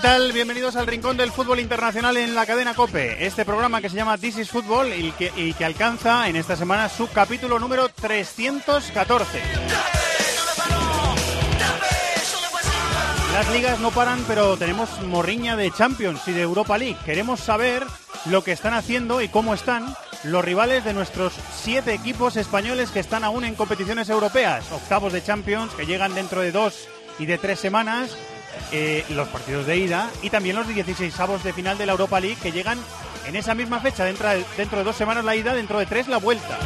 ¿Qué tal? Bienvenidos al Rincón del Fútbol Internacional en la cadena COPE. Este programa que se llama This is Football y que, y que alcanza en esta semana su capítulo número 314. Las ligas no paran, pero tenemos morriña de Champions y de Europa League. Queremos saber lo que están haciendo y cómo están los rivales de nuestros siete equipos españoles que están aún en competiciones europeas. Octavos de Champions que llegan dentro de dos y de tres semanas eh, los partidos de ida y también los 16 avos de final de la Europa League que llegan en esa misma fecha, dentro de, dentro de dos semanas la ida, dentro de tres la vuelta.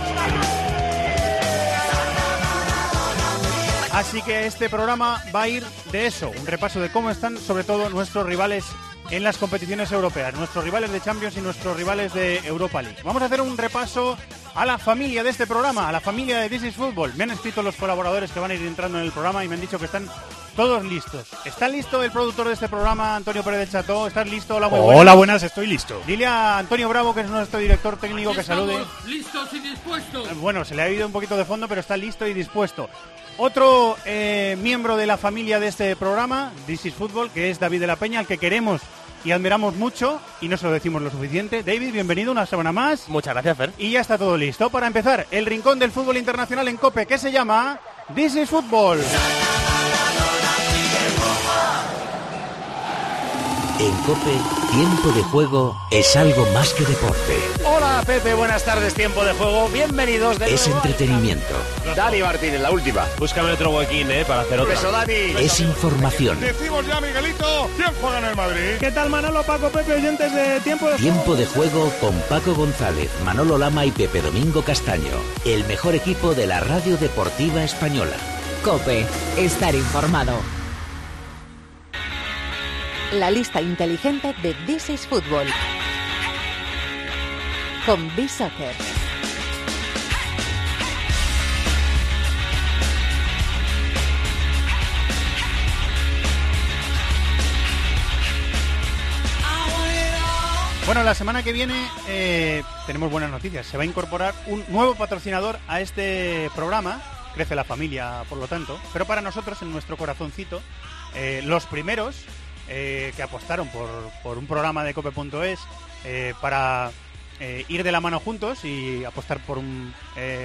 Así que este programa va a ir de eso, un repaso de cómo están sobre todo nuestros rivales en las competiciones europeas, nuestros rivales de Champions y nuestros rivales de Europa League. Vamos a hacer un repaso a la familia de este programa, a la familia de This is Football. Me han escrito los colaboradores que van a ir entrando en el programa y me han dicho que están todos listos. ¿Está listo el productor de este programa, Antonio Pérez del Chato? ¿Estás listo? Hola, muy buenas. Hola, buenas, estoy listo. Dile a Antonio Bravo, que es nuestro director técnico, que salude. listos y dispuestos. Bueno, se le ha oído un poquito de fondo, pero está listo y dispuesto. Otro eh, miembro de la familia de este programa, This is Football, que es David de la Peña, al que queremos y admiramos mucho y no se lo decimos lo suficiente. David, bienvenido una semana más. Muchas gracias, Fer. Y ya está todo listo para empezar el rincón del fútbol internacional en COPE, que se llama This is Football. En Cope, tiempo de juego es algo más que deporte. Hola, Pepe, buenas tardes, tiempo de juego. Bienvenidos de Es nuevo entretenimiento. Dani Martínez, la última. Búscame otro huequín, ¿eh? Para hacer otra. Beso, Dani. Es información. Decimos ya, Miguelito, ¿quién juega en el Madrid? ¿Qué tal Manolo, Paco, Pepe, oyentes de Tiempo de Tiempo de juego con Paco González, Manolo Lama y Pepe Domingo Castaño. El mejor equipo de la radio deportiva española. COPE. Estar informado. La lista inteligente de This is Football. Con B-Soccer. Bueno, la semana que viene eh, tenemos buenas noticias. Se va a incorporar un nuevo patrocinador a este programa. Crece la familia, por lo tanto. Pero para nosotros, en nuestro corazoncito, eh, los primeros eh, que apostaron por, por un programa de cope.es eh, para eh, ir de la mano juntos y apostar por un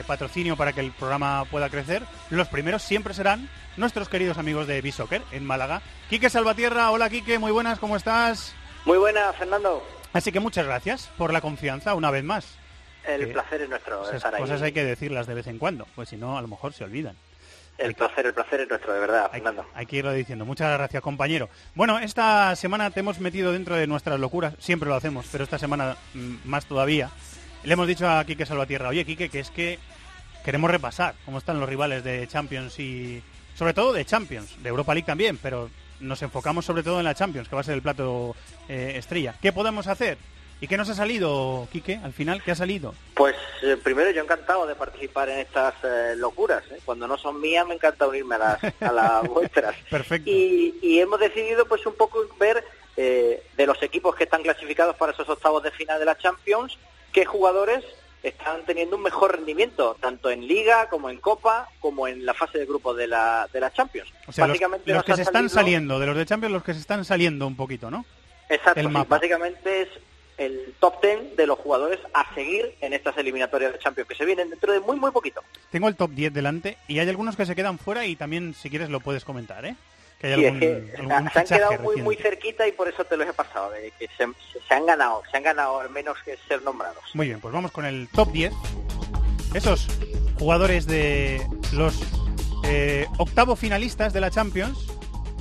patrocinio para que el programa pueda crecer, los primeros siempre serán nuestros queridos amigos de B-Soccer en Málaga. Quique Salvatierra, hola Quique, muy buenas, ¿cómo estás? Muy buena, Fernando. Así que muchas gracias por la confianza una vez más. El placer es nuestro Esas estar ahí. cosas hay que decirlas de vez en cuando, pues si no, a lo mejor se olvidan. El placer, el placer es nuestro, de verdad, Hay, Fernando. hay que irlo diciendo. Muchas gracias, compañero. Bueno, esta semana te hemos metido dentro de nuestras locuras. Siempre lo hacemos, pero esta semana mm, más todavía. Le hemos dicho a Quique Salvatierra, oye, Quique, que es que queremos repasar cómo están los rivales de Champions y... Sobre todo de Champions, de Europa League también, pero nos enfocamos sobre todo en la Champions, que va a ser el plato eh, estrella. ¿Qué podemos hacer? ¿Y qué nos ha salido, Quique? Al final, ¿qué ha salido? Pues eh, primero yo encantado de participar en estas eh, locuras. ¿eh? Cuando no son mías me encanta unirme a las, a las vuestras. Perfecto. Y, y hemos decidido pues un poco ver eh, de los equipos que están clasificados para esos octavos de final de la Champions, qué jugadores están teniendo un mejor rendimiento, tanto en Liga como en Copa, como en la fase de grupo de la, de la Champions. O sea, Básicamente los que se están saliendo, de los de Champions, los que se están saliendo un poquito, ¿no? Exacto, el mapa. básicamente es el top 10 de los jugadores a seguir en estas eliminatorias de Champions que se vienen dentro de muy muy poquito. Tengo el top 10 delante y hay algunos que se quedan fuera y también, si quieres, lo puedes comentar, ¿eh? Que hay Sí, algún, es que algún se han quedado muy muy cerquita y por eso te los he pasado, de que se, se han ganado, se han ganado al menos que ser nombrados. Muy bien, pues vamos con el top 10. Esos jugadores de los eh, octavo finalistas de la Champions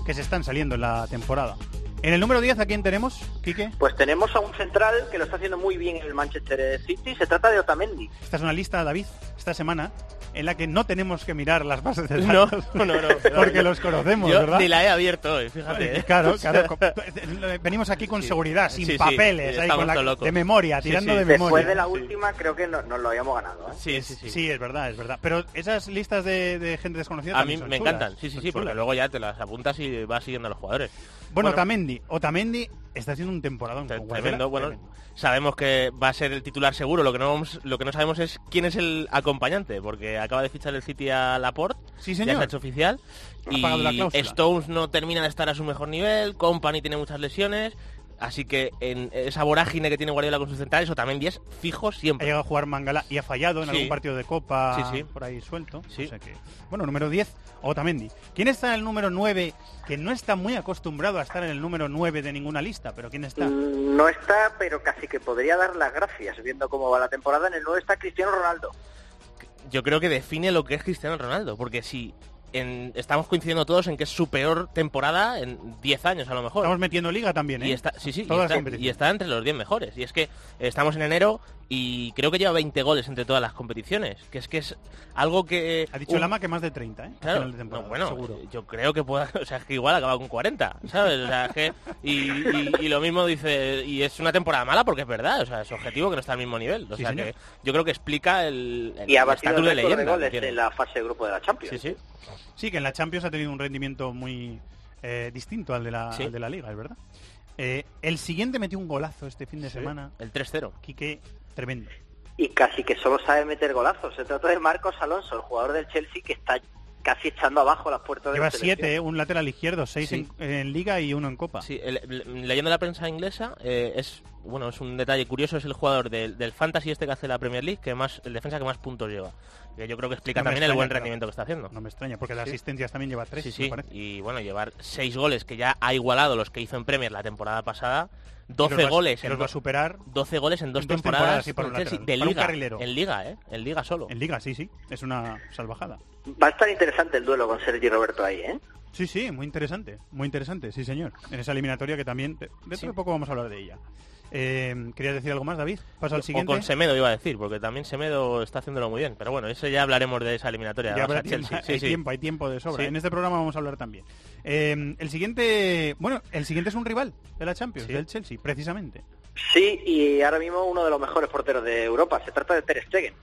que se están saliendo en la temporada. En el número 10, ¿a quién tenemos, Quique? Pues tenemos a un central que lo está haciendo muy bien en el Manchester City, se trata de Otamendi. Esta es una lista, David, esta semana, en la que no tenemos que mirar las bases de datos. no, no, no, porque no. los conocemos, Yo ¿verdad? ni la he abierto hoy, fíjate. ¿eh? Claro, O sea, claro. co- Venimos aquí con Sí. seguridad, sin Sí, sí, papeles, ahí con la- de memoria, tirando sí. de Después memoria. de la última, creo que no- nos lo habíamos ganado. ¿eh? Sí, sí, sí. Sí, es verdad, es verdad. Pero esas listas de, de gente desconocida A mí también son me chulas, encantan, sí, sí, son sí, porque luego ya te las apuntas y vas siguiendo a los jugadores. Bueno, Otamendi. Otamendi está haciendo un Guardiola, Tremendo, bueno, tremendo. sabemos que va a ser el titular seguro, lo que no lo que no sabemos es quién es el acompañante, porque acaba de fichar el City a Laporte, Sí, ya señor. se ha hecho oficial, Ha pagado la y. Stones no termina de estar a su mejor nivel, Company tiene muchas lesiones, así que en esa vorágine que tiene Guardiola con sus centrales, Otamendi es fijo Ha siempre. llegado a jugar Mangala y ha fallado en Sí. algún partido de Copa Sí, sí. por ahí suelto. Sí. O sea que- bueno, número 10, Otamendi. ¿Quién está en el número 9? Que no está muy acostumbrado a estar en el número 9 de ninguna lista, pero ¿quién está? No está, pero casi que podría dar las gracias viendo cómo va la temporada. En el 9 está Cristiano Ronaldo. Yo creo que define lo que es Cristiano Ronaldo, porque si en- estamos coincidiendo todos en que es su peor temporada en 10 años a lo mejor. Estamos metiendo liga también, ¿eh? Y está, sí, sí, y está, y está entre los 10 mejores. Y es que estamos en enero y creo que lleva 20 goles entre todas las competiciones. Que es que es algo que... Ha dicho un- Lama que más de 30, ¿eh? Claro, Final de temporada, no, bueno, seguro. yo creo que pueda, o sea, es que igual acaba con 40, ¿sabes? O sea, que, y, y- y lo mismo dice, y es una temporada mala porque es verdad, o sea, es objetivo que no está al mismo nivel. O Sí, sea, señor. que yo creo que explica el, el Y ha el batido estatus el de de, leyenda. goles en la fase de grupo de la Champions. Sí, sí. Sí, que en la Champions ha tenido un rendimiento muy eh, distinto al de la, Sí. al de la Liga, es verdad. Eh, el siguiente metió un golazo este fin de Sí, semana. El 3-0. Quique, tremendo. Y casi que solo sabe meter golazos. Se trata de Marcos Alonso, el jugador del Chelsea que está casi echando abajo las puertas de Lleva la selección. siete, ¿eh? un lateral izquierdo, seis Sí. en, en Liga y uno en Copa. Sí, el- el- leyendo la prensa inglesa, eh, es bueno, es un detalle curioso, es el jugador del, del Fantasy este que hace la Premier League, que más, el defensa que más puntos lleva. Que yo creo que explica No también el buen rendimiento que está haciendo. No me extraña, porque las Sí. asistencias también lleva tres, Sí, me sí. parece. Y bueno, llevar seis goles que ya ha igualado los que hizo en Premier la temporada pasada. Y 12 los va- goles en va a superar 12 goles en dos, en dos temporadas, temporadas, sí, para un lateral, de para un liga, carrilero. en liga, ¿eh? En liga solo. en Liga, sí, sí. Es una salvajada. Va a estar interesante el duelo con Sergi Roberto ahí, ¿eh? Sí, sí, muy interesante, muy interesante, sí señor. En esa eliminatoria que también, de- dentro Sí. de poco vamos a hablar de ella. Eh, ¿Querías decir algo más, David? Paso al O siguiente. con Semedo iba a decir, porque también Semedo está haciéndolo muy bien. Pero bueno, eso ya hablaremos de esa eliminatoria. Ya habrá tiempo, Sí, hay sí. tiempo, hay tiempo de sobra. Sí. En este programa vamos a hablar también. Eh, el siguiente, bueno, el siguiente es un rival de la Champions, Sí. del Chelsea, precisamente. Sí, y ahora mismo uno de los mejores porteros de Europa. Se trata de Ter Stegen.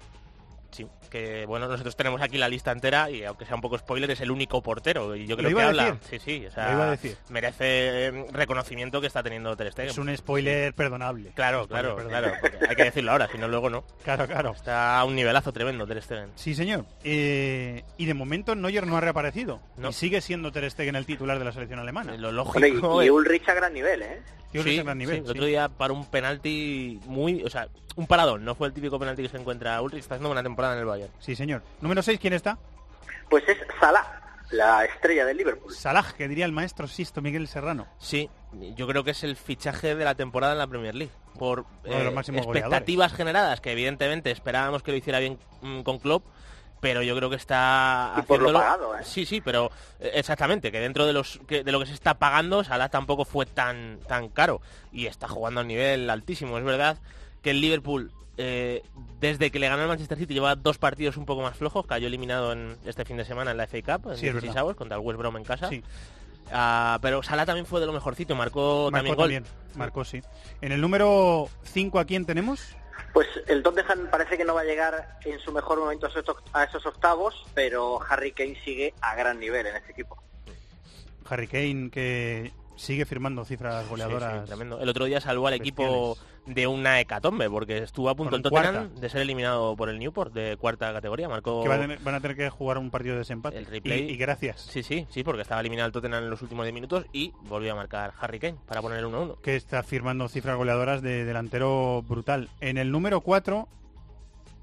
Sí, que bueno, nosotros tenemos aquí la lista entera y aunque sea un poco spoiler, es el único portero. Y yo creo iba que a habla. decir. Sí, sí, o sea, Lo iba a decir. merece eh, reconocimiento que está teniendo Ter Stegen. Es un spoiler perdonable. Claro, spoiler claro, perdonable. claro. hay que decirlo ahora, si no luego no. Claro, claro. Está a un nivelazo tremendo Ter Stegen. Sí, señor. Eh, y de momento Neuer no ha reaparecido. No. Y sigue siendo Ter Stegen el titular de la selección alemana. Lo Hombre, lógico. y, y Ulrich a gran nivel, ¿eh? Sí, es de gran nivel, sí, el sí. otro día para un penalti muy, o sea, un paradón, no fue el típico penalti que se encuentra Ulrich, está haciendo una temporada en el Bayern. Sí, señor. Número 6, ¿quién está? Pues es Salah, la estrella del Liverpool. Salah, que diría el maestro Sisto Miguel Serrano. Sí, yo creo que es el fichaje de la temporada en la Premier League. Por eh, expectativas generadas, que evidentemente esperábamos que lo hiciera bien mm, con Klopp, pero yo creo que está Y por lo haciéndolo- pagado, ¿eh? Sí, sí, pero eh, exactamente, que dentro de los que, de lo que se está pagando, Salah tampoco fue tan tan caro y está jugando a un nivel altísimo. Es verdad que el Liverpool eh, desde que le ganó el Manchester City lleva dos partidos un poco más flojos, cayó eliminado en este fin de semana en la FA Cup, en Sí, es 16 verdad. avos, contra el West Brom en casa. Sí, Ah, pero Salah también fue de lo mejorcito, marcó, marcó también gol. también. Marcó, sí. En el número 5, ¿a quién tenemos? Pues el Tottenham parece que no va a llegar en su mejor momento a esos, octavos, pero Harry Kane sigue a gran nivel en este equipo. Harry Kane, que sigue firmando cifras goleadoras. sí, tremendo. El otro día salvó al equipo de una hecatombe, porque estuvo a punto el Tottenham cuarta. de ser eliminado por el Newport de cuarta categoría. Marcó. que van a, tener, van a tener que jugar un partido de desempate. El replay. Y, y gracias. Sí, sí, sí, porque estaba eliminado el Tottenham en los últimos 10 minutos y volvió a marcar Harry Kane para poner el 1-1. Que está firmando cifras goleadoras de delantero brutal. En el número 4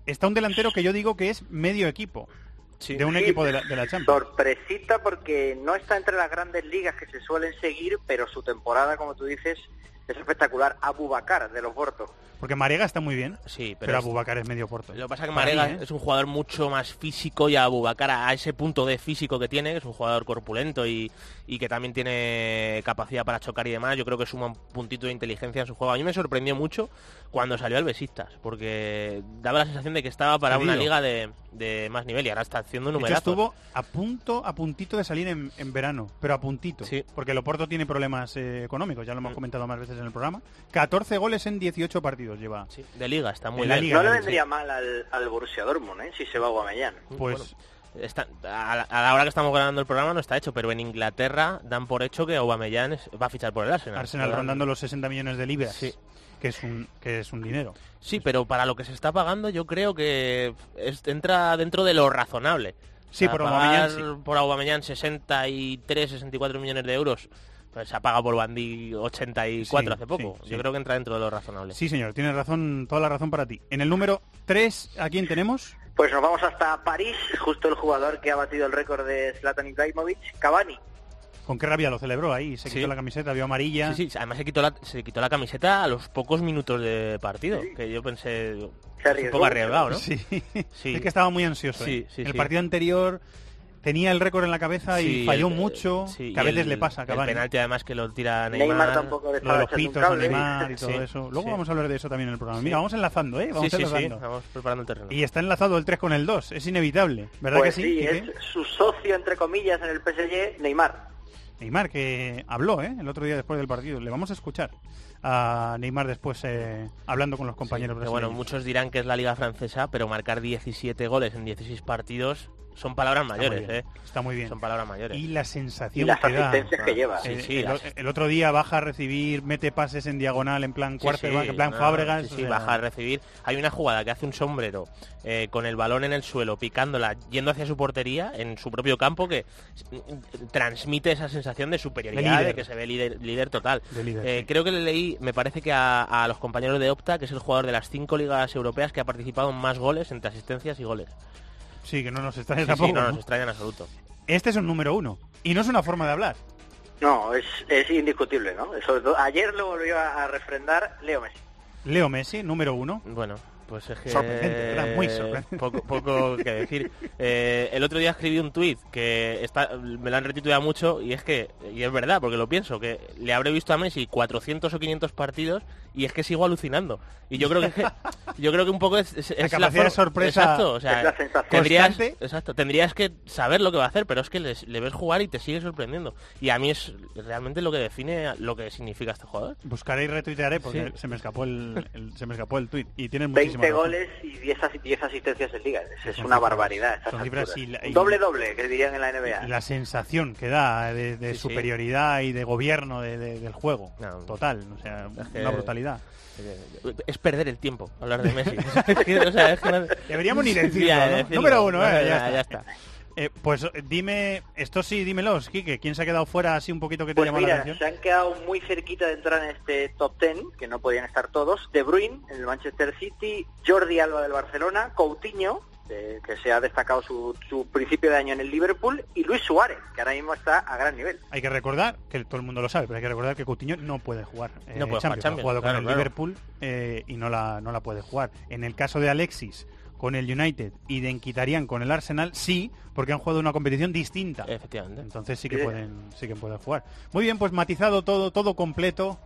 está un delantero que yo digo que es medio equipo. Sí. De un equipo de la, de la Champions. Sorpresita porque no está entre las grandes ligas que se suelen seguir, pero su temporada, como tú dices, es espectacular. Abu Bakar de los Porto. Porque Marega está muy bien, Sí, pero, pero, es- Abubakar es medio porto. Lo que pasa es que Para Marega mí, ¿eh? es un jugador mucho más físico y Abubakar a ese punto de físico que tiene, que es un jugador corpulento y, y que también tiene capacidad para chocar y demás, yo creo que suma un puntito de inteligencia en su juego. A mí me sorprendió mucho cuando salió al Besiktas, porque daba la sensación de que estaba para una liga de de más nivel y ahora está haciendo numerazo. estuvo a punto, a puntito de salir en, en verano, pero a puntito. Sí. Porque el Oporto tiene problemas eh, económicos, ya lo hemos Mm. comentado más veces en el programa. 14 goles en 18 partidos lleva. Sí, de liga, está muy bien. liga, No le sí. vendría mal al, al Borussia Dortmund, ¿eh? Si se va Aubameyang. Pues Bueno, está- a, la, a la hora que estamos grabando el programa no está hecho, pero en Inglaterra dan por hecho que Aubameyang es- va a fichar por el Arsenal. Arsenal Dan- rondando los 60 millones de libras, Sí. que es un que es un dinero. Sí, pero para lo que se está pagando yo creo que es- entra dentro de lo razonable. Sí, por pagar Aubameyang, sí. por Aubameyang 63, 64 millones de euros. Pues se ha pagado por Bandy 84 Sí, hace poco. sí, yo sí. creo que entra dentro de lo razonable. Sí, señor, tienes razón, toda la razón para ti. En el número 3, ¿a quién tenemos? Pues nos vamos hasta París, justo el jugador que ha batido el récord de Zlatan Ibrahimovic, Cavani. Con qué rabia lo celebró ahí, se Sí. quitó la camiseta, vio amarilla. Sí, sí, además se quitó, la, se quitó la camiseta a los pocos minutos de partido, Sí. que yo pensé Se un poco arriesgado, ¿no? Sí. Sí. es que estaba muy ansioso. Sí, ¿eh? sí, el sí. partido anterior tenía el récord en la cabeza y falló el- mucho, sí, que a veces el- le pasa a El Cavani. penalti además que lo tira Neymar. Neymar, tampoco Lo de los pitos a cable. Neymar y todo Sí, eso. Luego sí. vamos a hablar de eso también en el programa. Sí. Mira, vamos enlazando, ¿eh? Vamos Sí, sí, sí, enlazando. vamos preparando el terreno. Y está enlazado el 3 con el 2, es inevitable, ¿verdad Pues que sí? es su socio, entre comillas, en el PSG, Neymar. Neymar, que habló ¿eh? el otro día después del partido. Le vamos a escuchar a Neymar después eh, hablando con los compañeros Sí, bueno, muchos dirán que es la liga francesa, pero marcar 17 goles en 16 partidos son palabras Está mayores, bien, ¿eh? Está muy bien. Son palabras mayores. Y la Y sensación las que da. que lleva. Sí, Eh, sí, el, las- el otro día baja a recibir, mete pases en diagonal en plan Sí, quarterback, sí, en plan no, Fábregas. sí, o sí, sea, baja a recibir. Hay una jugada que hace un sombrero eh, con el balón en el suelo, picándola, yendo hacia su portería, en su propio campo, que transmite esa sensación de superioridad, De que se ve líder, líder total. de líder, Eh, sí. Creo que le leí, me parece que a, a los compañeros de Opta, que es el jugador de las cinco ligas europeas que ha participado en más goles entre asistencias y goles. Sí, que no nos extraña Sí, tampoco. sí, no ¿no? nos extraña en absoluto. Este es un número uno. Y no es una forma de hablar. No, es, es indiscutible, ¿no? Sobre todo, ayer lo volvió a, a refrendar Leo Messi. Leo Messi, número uno. Bueno, pues es que... Sorprendente, ¿verdad? Muy sorprendente. Poco, poco que decir. Eh, el otro día escribí un tuit que está, me lo han retituado mucho y es que, y es verdad, porque lo pienso, que le habré visto a Messi 400 o 500 partidos y es que sigo alucinando. Y yo creo que, yo creo que un poco es, es- es capacidad de forma- sorpresa Exacto, o sea, es la sensación. tendrías, exacto, tendrías que saber lo que va a hacer, pero es que le ves jugar y te sigue sorprendiendo. Y a mí es realmente lo que define lo que significa este jugador. Buscaré y retuitearé porque Sí. se me escapó el, el- se me escapó el tuit. Y tienes 20 muchísima razón. goles y 10, asi- 10 asistencias en liga. Es, es una cifras- barbaridad. a estas son cifras alturas. y la- Un y- doble doble, que dirían en la NBA. La sensación que da de, de Sí, sí. superioridad y de gobierno de- de- del juego. No. Total, o sea, Es que- una brutalidad. Es perder el tiempo hablar de Messi. O sea, es que no- Deberíamos ni decirlo, Ya, ¿no? decirlo. Número uno, No, eh, ya, ya está. está. Eh, pues eh, dime, esto sí, dímelos, Quique, ¿quién se ha quedado fuera así un poquito que te Pues llama la atención? se han quedado muy cerquita de entrar en este top 10, que no podían estar todos. De Bruyne, en el Manchester City, Jordi Alba del Barcelona, Coutinho, eh, que se ha destacado su, su principio de año en el Liverpool, y Luis Suárez, que ahora mismo está a gran nivel. Hay que recordar, que todo el mundo lo sabe, pero hay que recordar que Coutinho no puede jugar eh, No puede jugar Champions. Champions, ha jugado claro, con el claro. Liverpool eh, y no la, no la puede jugar. En el caso de Alexis, con el United y de Enquitarian con el Arsenal, sí, porque han jugado una competición distinta. Efectivamente. Entonces sí que pueden, sí que pueden jugar. Muy bien, pues matizado todo, todo completo.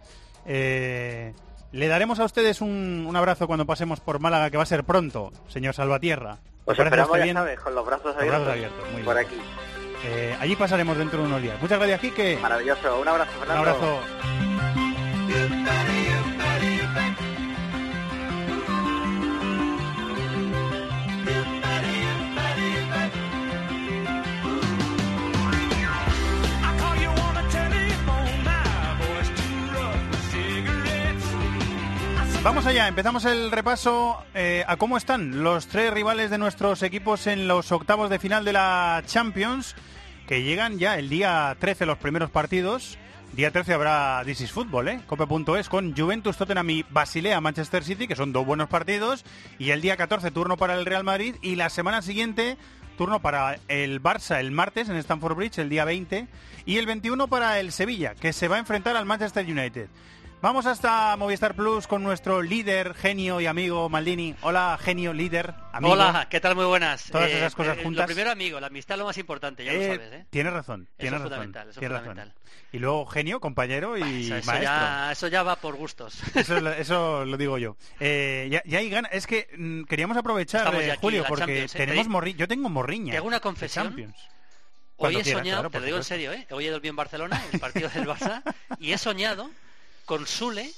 Eh, le daremos a ustedes un, un abrazo cuando pasemos por Málaga, que va a ser pronto, señor Salvatierra. ¿Le Os a esperamos, ya sabes, con los brazos Los abiertos, brazos abiertos, muy por bien. aquí. Eh, allí pasaremos dentro de unos días. Muchas gracias, Quique. Maravilloso. Un abrazo, Un Fernando. abrazo. Vamos allá, empezamos el repaso eh, a cómo están los tres rivales de nuestros equipos en los octavos de final de la Champions, que llegan ya el día 13 los primeros partidos. Día 13 habrá This is Football, ¿eh? Cope.es con Juventus, Tottenham y Basilea, Manchester City, que son dos buenos partidos. Y el día 14 turno para el Real Madrid. Y la semana siguiente turno para el Barça el martes en Stamford Bridge, el día 20. Y el 21 para el Sevilla, que se va a enfrentar al Manchester United. Vamos hasta Movistar Plus con nuestro líder, genio y amigo Maldini. Hola, genio, líder, amigo. Hola, ¿qué tal? Muy buenas. Todas esas cosas eh, juntas. Lo primero, amigo, la amistad es lo más importante, ya lo Eh, sabes, ¿eh? Tienes razón, tienes es razón. fundamental, eso es tienes fundamental. razón. Y luego genio, compañero y Eso, eso maestro. ya, eso ya va por gustos. Eso, eso lo digo yo. Eh, ya, ya hay ganas. Es que mm, queríamos aprovechar, eh, aquí Julio, porque ¿eh? tenemos Te- morri Yo tengo morriña. Te hago una confesión. Hoy he quieras, soñado, claro, te lo digo en serio, ¿eh? Hoy he dormido en Barcelona, el partido del Barça, y he soñado con Sule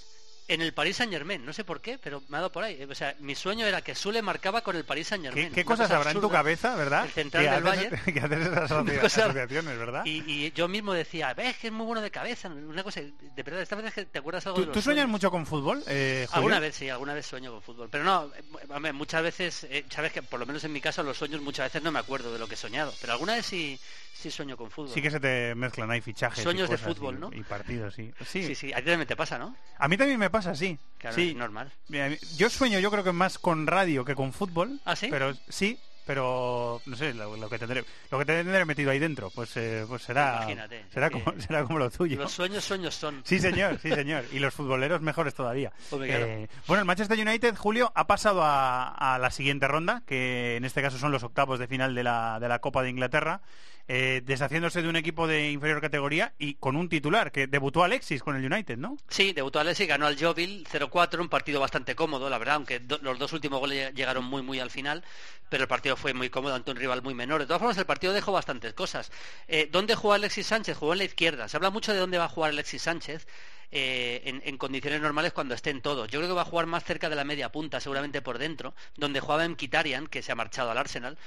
en el Paris Saint Germain. No sé por qué, pero me ha dado por ahí. O sea, mi sueño era que Sule marcaba con el Paris Saint Germain. ¿Qué, qué cosas habrá en tu cabeza, verdad? El central del haces, Valle. que haces esas asociaciones, ¿verdad? Y, y yo mismo decía, ves que es muy bueno de cabeza. Una cosa, de verdad, esta vez es que te acuerdas algo ¿Tú, de los tú sueñas sueños? mucho con fútbol, eh? Alguna vez sí, alguna vez sueño con fútbol. Pero no, eh, hombre, muchas veces, eh, sabes que por lo menos en mi caso los sueños muchas veces no me acuerdo de lo que he soñado. Pero alguna vez sí, sí sueño con fútbol. Sí que se te mezclan ahí fichajes. y Sueños de fútbol, y- ¿no? Y partidos, sí. Sí. Sí, sí, a ti también te pasa, ¿no? A mí también me pasa, sí. Claro, sí. es normal. Mira, Yo sueño, yo creo que más con radio que con fútbol. ¿Ah, sí? Pero sí, pero no sé, lo, lo que tendré lo que tendré metido ahí dentro, pues eh, pues será Imagínate, será como será como lo tuyo. Los sueños, sueños son. Sí, señor, sí, señor. Y los futboleros mejores todavía. Eh, bueno, el Manchester United, Julio, ha pasado a, a la siguiente ronda, que en este caso son los octavos de final de la, de la Copa de Inglaterra, eh, deshaciéndose de un equipo de inferior categoría y con un titular, que debutó Alexis con el United, ¿no? Sí, debutó Alexis, ganó al Jovil 0-4, un partido bastante cómodo, la verdad, aunque los dos últimos goles llegaron muy, muy al final, pero el partido fue muy cómodo ante un rival muy menor. De todas formas, el partido dejó bastantes cosas. Eh, ¿Dónde jugó Alexis Sánchez? Jugó en la izquierda. Se habla mucho de dónde va a jugar Alexis Sánchez. Eh, en, en condiciones normales cuando estén todos. Yo creo que va a jugar más cerca de la media punta, seguramente por dentro, donde jugaba en Kitarian, que se ha marchado al Arsenal.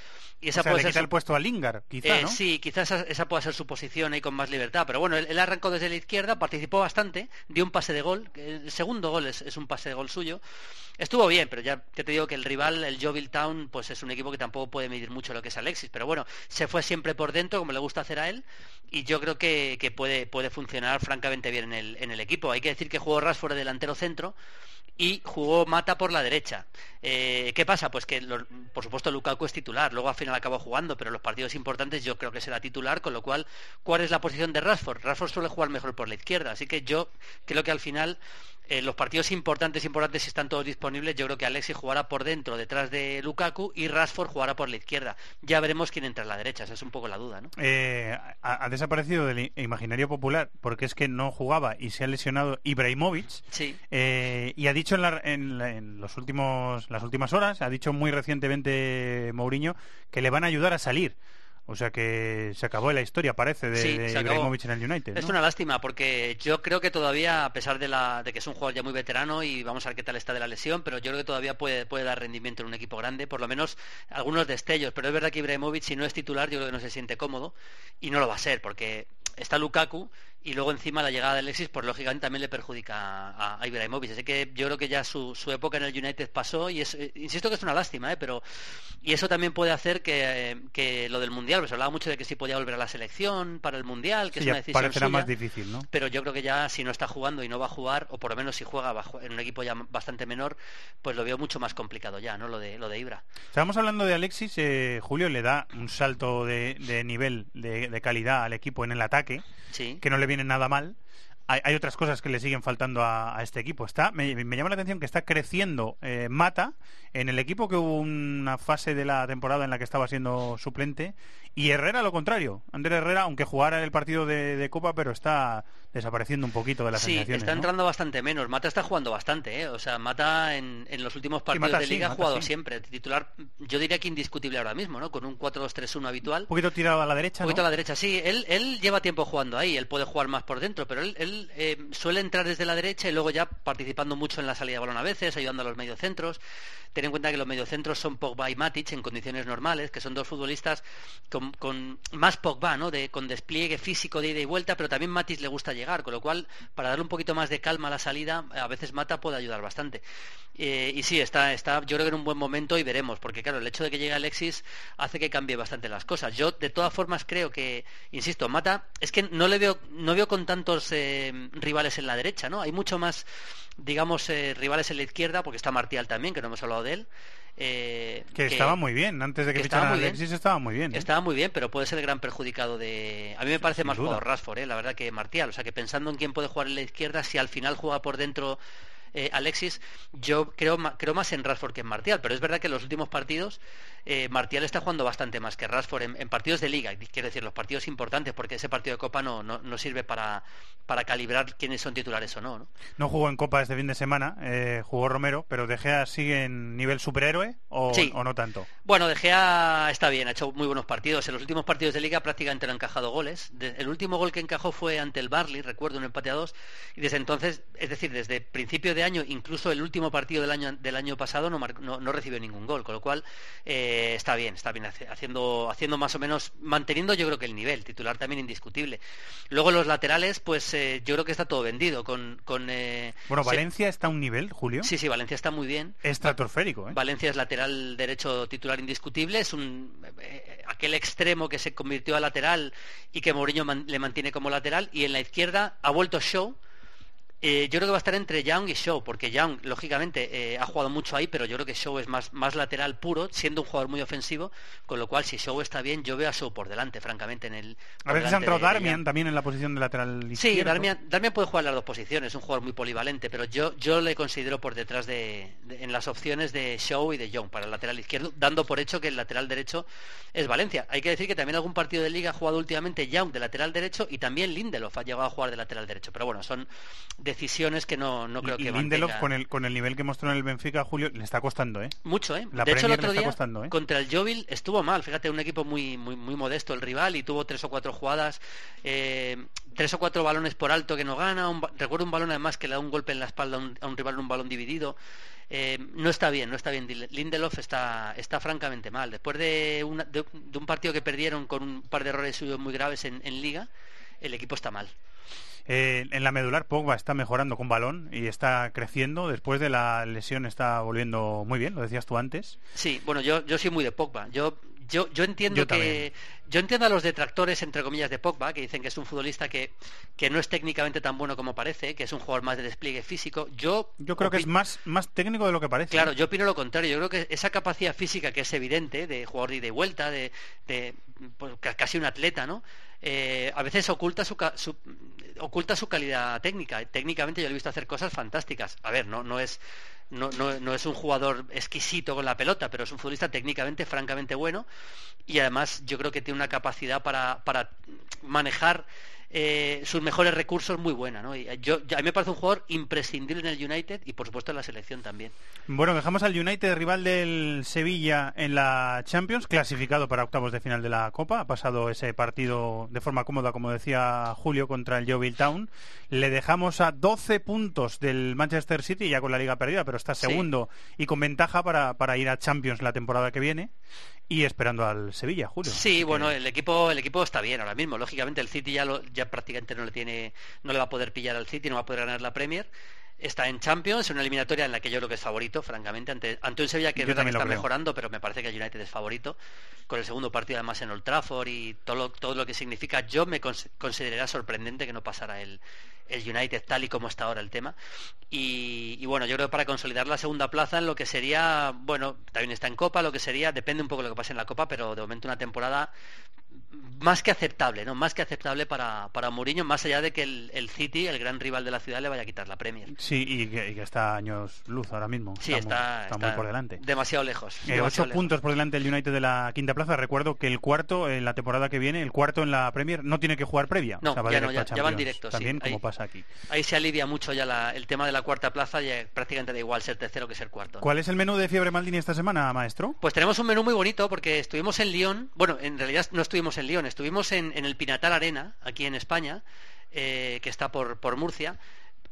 Y esa o sea, puede le ser quita su- el puesto a Lingard, quizá, eh, ¿no? Sí, quizás esa, esa pueda ser su posición ahí con más libertad. Pero bueno, él, él arrancó desde la izquierda, participó bastante, dio un pase de gol. El segundo gol es, es un pase de gol suyo. Estuvo bien, pero ya te digo que el rival, el Jovil Town, pues es un equipo que tampoco puede medir mucho lo que es Alexis. Pero bueno, se fue siempre por dentro, como le gusta hacer a él. Y yo creo que, que puede, puede funcionar francamente bien en el, en el equipo. Hay que decir que jugó Rashford de delantero centro y jugó Mata por la derecha. Eh, ¿Qué pasa? Pues que, lo- por supuesto, Lukaku es titular, luego al final acabó jugando, pero los partidos importantes yo creo que será titular, con lo cual, ¿cuál es la posición de Rashford? Rashford suele jugar mejor por la izquierda, así que yo creo que al final eh, los partidos importantes, importantes, si están todos disponibles, yo creo que Alexis jugará por dentro, detrás de Lukaku, y Rashford jugará por la izquierda. Ya veremos quién entra en la derecha, esa es un poco la duda, ¿no? Eh, ha, ha desaparecido del imaginario popular porque es que no jugaba y se ha lesionado Ibrahimovic. Sí. Eh, y ha dicho en, la- en la- en los últimos, las últimas horas, ha dicho muy recientemente Mourinho que le van a ayudar a salir. O sea que se acabó la historia, parece, de, Sí, de. Ibrahimovic en el United. Es una lástima porque yo creo que todavía, a pesar de, la, de que es un jugador ya muy veterano y vamos a ver qué tal está de la lesión, pero yo creo que todavía puede, puede dar rendimiento en un equipo grande, por lo menos algunos destellos. Pero es verdad que Ibrahimovic, si no es titular, yo creo que no se siente cómodo y no lo va a ser porque está Lukaku y luego encima la llegada de Alexis, pues lógicamente también le perjudica a, a Ibrahimovic. Así que yo creo que ya su, su época en el United pasó y es, eh, insisto que es una lástima, ¿eh? pero y eso también puede hacer que, eh, que lo del Mundial, pues hablaba mucho de que sí podía volver a la selección para el Mundial, que Sí, es una decisión parecerá suya, más difícil, ¿no? pero yo creo que ya si no está jugando y no va a jugar, o por lo menos si juega en un equipo ya bastante menor, pues lo veo mucho más complicado ya, ¿no? Lo de, lo de Ibra. Estábamos hablando de Alexis, eh, Julio le da un salto de, de nivel, de, de calidad al equipo en el ataque, Sí. que no le viene nada mal. Hay, hay otras cosas que le siguen faltando a, este equipo. Está, me, me llama la atención que está creciendo eh, Mata en el equipo que hubo una fase de la temporada en la que estaba siendo suplente y Herrera lo contrario. Ander Herrera, aunque jugara en el partido de, de Copa, pero está desapareciendo un poquito de las Sí, sensaciones. está ¿no? entrando bastante menos. Mata está jugando bastante, ¿eh? O sea, Mata en, en los últimos partidos Mata de sí, liga ha jugado siempre. Titular, yo diría que indiscutible ahora mismo, ¿no? Con un 4-2-3-1 habitual. Un poquito tirado a la derecha, Un poquito ¿no? a la derecha, sí. Él, él lleva tiempo jugando ahí, él puede jugar más por dentro, pero él, él, eh, suele entrar desde la derecha y luego ya participando mucho en la salida de balón a veces, ayudando a los mediocentros. Ten en cuenta que los mediocentros son Pogba y Matic en condiciones normales, que son dos futbolistas con, con más Pogba, ¿no? De, con despliegue físico de ida y vuelta, pero también Matic le gusta llegar, con lo cual, para darle un poquito más de calma a la salida, a veces Mata puede ayudar bastante. Eh, y sí, está, está, yo creo que en un buen momento y veremos, porque claro, el hecho de que llegue Alexis hace que cambie bastante las cosas. Yo, de todas formas, creo que, insisto, Mata, es que no le veo, no veo con tantos, eh, rivales en la derecha, ¿no? Hay mucho más, digamos, eh, rivales en la izquierda, porque está Martial también, que no hemos hablado de él. Eh, que, estaba muy bien, antes de que, que a Alexis estaba muy bien. Estaba muy bien, pero puede ser el gran perjudicado de... A mí me parece más jugador Rashford, ¿eh? la verdad, que Martial. O sea, que pensando en quién puede jugar en la izquierda, si al final juega por dentro eh, Alexis, yo creo, creo más en Rashford que en Martial, pero es verdad que en los últimos partidos eh, Martial está jugando bastante más que Rashford en, partidos de liga, quiero decir, los partidos importantes, porque ese partido de Copa no, no, sirve para, para calibrar quiénes son titulares o no. No, no jugó en Copa este fin de semana, eh, jugó Romero, pero De Gea sigue en nivel superhéroe o, o no tanto. Bueno, De Gea está bien, ha hecho muy buenos partidos. En los últimos partidos de liga prácticamente no ha encajado goles. el último gol que encajó fue ante el Barley, recuerdo, un empate a dos, y desde entonces, es decir, desde principio de año, incluso el último partido del año, del año pasado no, no, recibió ningún gol, con lo cual eh, está bien, está haciendo, haciendo más o menos, manteniendo yo creo que el nivel, titular también indiscutible. Luego los laterales, pues eh, yo creo que está todo vendido. Con, con eh, bueno, Valencia está a un nivel, Julio. Sí, sí, Valencia está muy bien. Estratosférico, ¿eh? Valencia es lateral derecho titular indiscutible, es un aquel extremo que se convirtió a lateral y que Mourinho le mantiene como lateral, y en la izquierda ha vuelto Show eh, yo creo que va a estar entre Young y Show, porque Young, lógicamente, eh, ha jugado mucho ahí, pero yo creo que Show es más, más lateral puro, siendo un jugador muy ofensivo, con lo cual, si Show está bien, yo veo a Show por delante, francamente. en el A veces ha entrado Darmian también en la posición de lateral izquierdo. Sí, Darmian, Darmian, puede jugar las dos posiciones, es un jugador muy polivalente, pero yo, yo le considero por detrás de, en las opciones de Show y de Young para el lateral izquierdo, dando por hecho que el lateral derecho es Valencia. Hay que decir que también algún partido de liga ha jugado últimamente Young de lateral derecho y también Lindelof ha llegado a jugar de lateral derecho, pero bueno, son decisiones que no no, creo que Lindelof con el, con el nivel que mostró en el Benfica, Julio, le está costando, ¿eh? Mucho, ¿eh? de hecho, el otro día, ¿eh? contra el Jovil estuvo mal. Fíjate, un equipo muy, muy, muy modesto el rival y tuvo tres o cuatro jugadas, eh, tres o cuatro balones por alto que no gana. recuerdo un balón además que le da un golpe en la espalda a un, rival en un balón dividido. Eh, no está bien, no está bien. Lindelof está, está francamente mal. Después de, un partido que perdieron con un par de errores suyos muy graves en Liga, el equipo está mal. Eh, en la medular Pogba está mejorando con balón y está creciendo. Después de la lesión está volviendo muy bien, lo decías tú antes. Sí, bueno, yo, yo soy muy de Pogba. Yo, yo, yo entiendo que yo entiendo a los detractores entre comillas de Pogba que dicen que es un futbolista que, que no es técnicamente tan bueno como parece, que es un jugador más de despliegue físico. Yo yo creo que es más más técnico de lo que parece. Claro, yo opino lo contrario. Yo creo que esa capacidad física que es evidente de jugador de ida y vuelta, de, de pues, casi un atleta, ¿no? Eh, a veces oculta su, oculta su calidad técnica. Técnicamente yo le he visto hacer cosas fantásticas. A ver, no, no es no, no, es un jugador exquisito con la pelota, pero es un futbolista técnicamente francamente bueno y además yo creo que tiene una capacidad para, para manejar eh, sus mejores recursos muy buena. ¿no? Y yo, a mí me parece un jugador imprescindible en el United y por supuesto en la selección también. Bueno, dejamos al United rival del Sevilla en la Champions, clasificado para octavos de final de la Copa. Ha pasado ese partido de forma cómoda, como decía Julio, contra el Yeovil Town. Le dejamos a 12 puntos del Manchester City, ya con la liga perdida, pero está segundo y con ventaja para, para ir a Champions la temporada que viene y esperando al Sevilla, Julio. Sí, bueno, el equipo el equipo está bien ahora mismo. Lógicamente el City ya lo, ya prácticamente no le tiene no le va a poder pillar al City, no va a poder ganar la Premier. Está en Champions, en una eliminatoria en la que yo creo que es favorito, francamente, ante, ante un Sevilla que, está mejorando, pero me parece que el United es favorito. Con el segundo partido además en Old Trafford y todo lo, todo lo que significa, yo me consideraría sorprendente que no pasara el, el United tal y como está ahora el tema. Y, y, bueno, yo creo que para consolidar la segunda plaza en lo que sería, bueno, también está en Copa, lo que sería, depende un poco de lo que pase en la Copa, pero de momento una temporada más que aceptable, ¿no? Más que aceptable para, para Mourinho, más allá de que el, City, el gran rival de la ciudad, le vaya a quitar la Premier. Sí, y que, está años luz ahora mismo. Sí, está, muy por delante. Demasiado lejos. Eh, ocho puntos por delante del United de la quinta plaza. Recuerdo que el cuarto, en la temporada que viene, el cuarto en la Premier, no tiene que jugar previa. No, ya, no, ya, van directos. También como pasa aquí. Ahí se alivia mucho ya el tema de la cuarta plaza, y prácticamente da igual ser tercero que ser cuarto. ¿Cuál es el menú de Fiebre Maldini esta semana, maestro? Pues tenemos un menú muy bonito porque estuvimos en Lyon, bueno, en realidad no estuvimos en Lyon, estuvimos en, el Pinatar Arena, aquí en España, eh, que está por, por Murcia,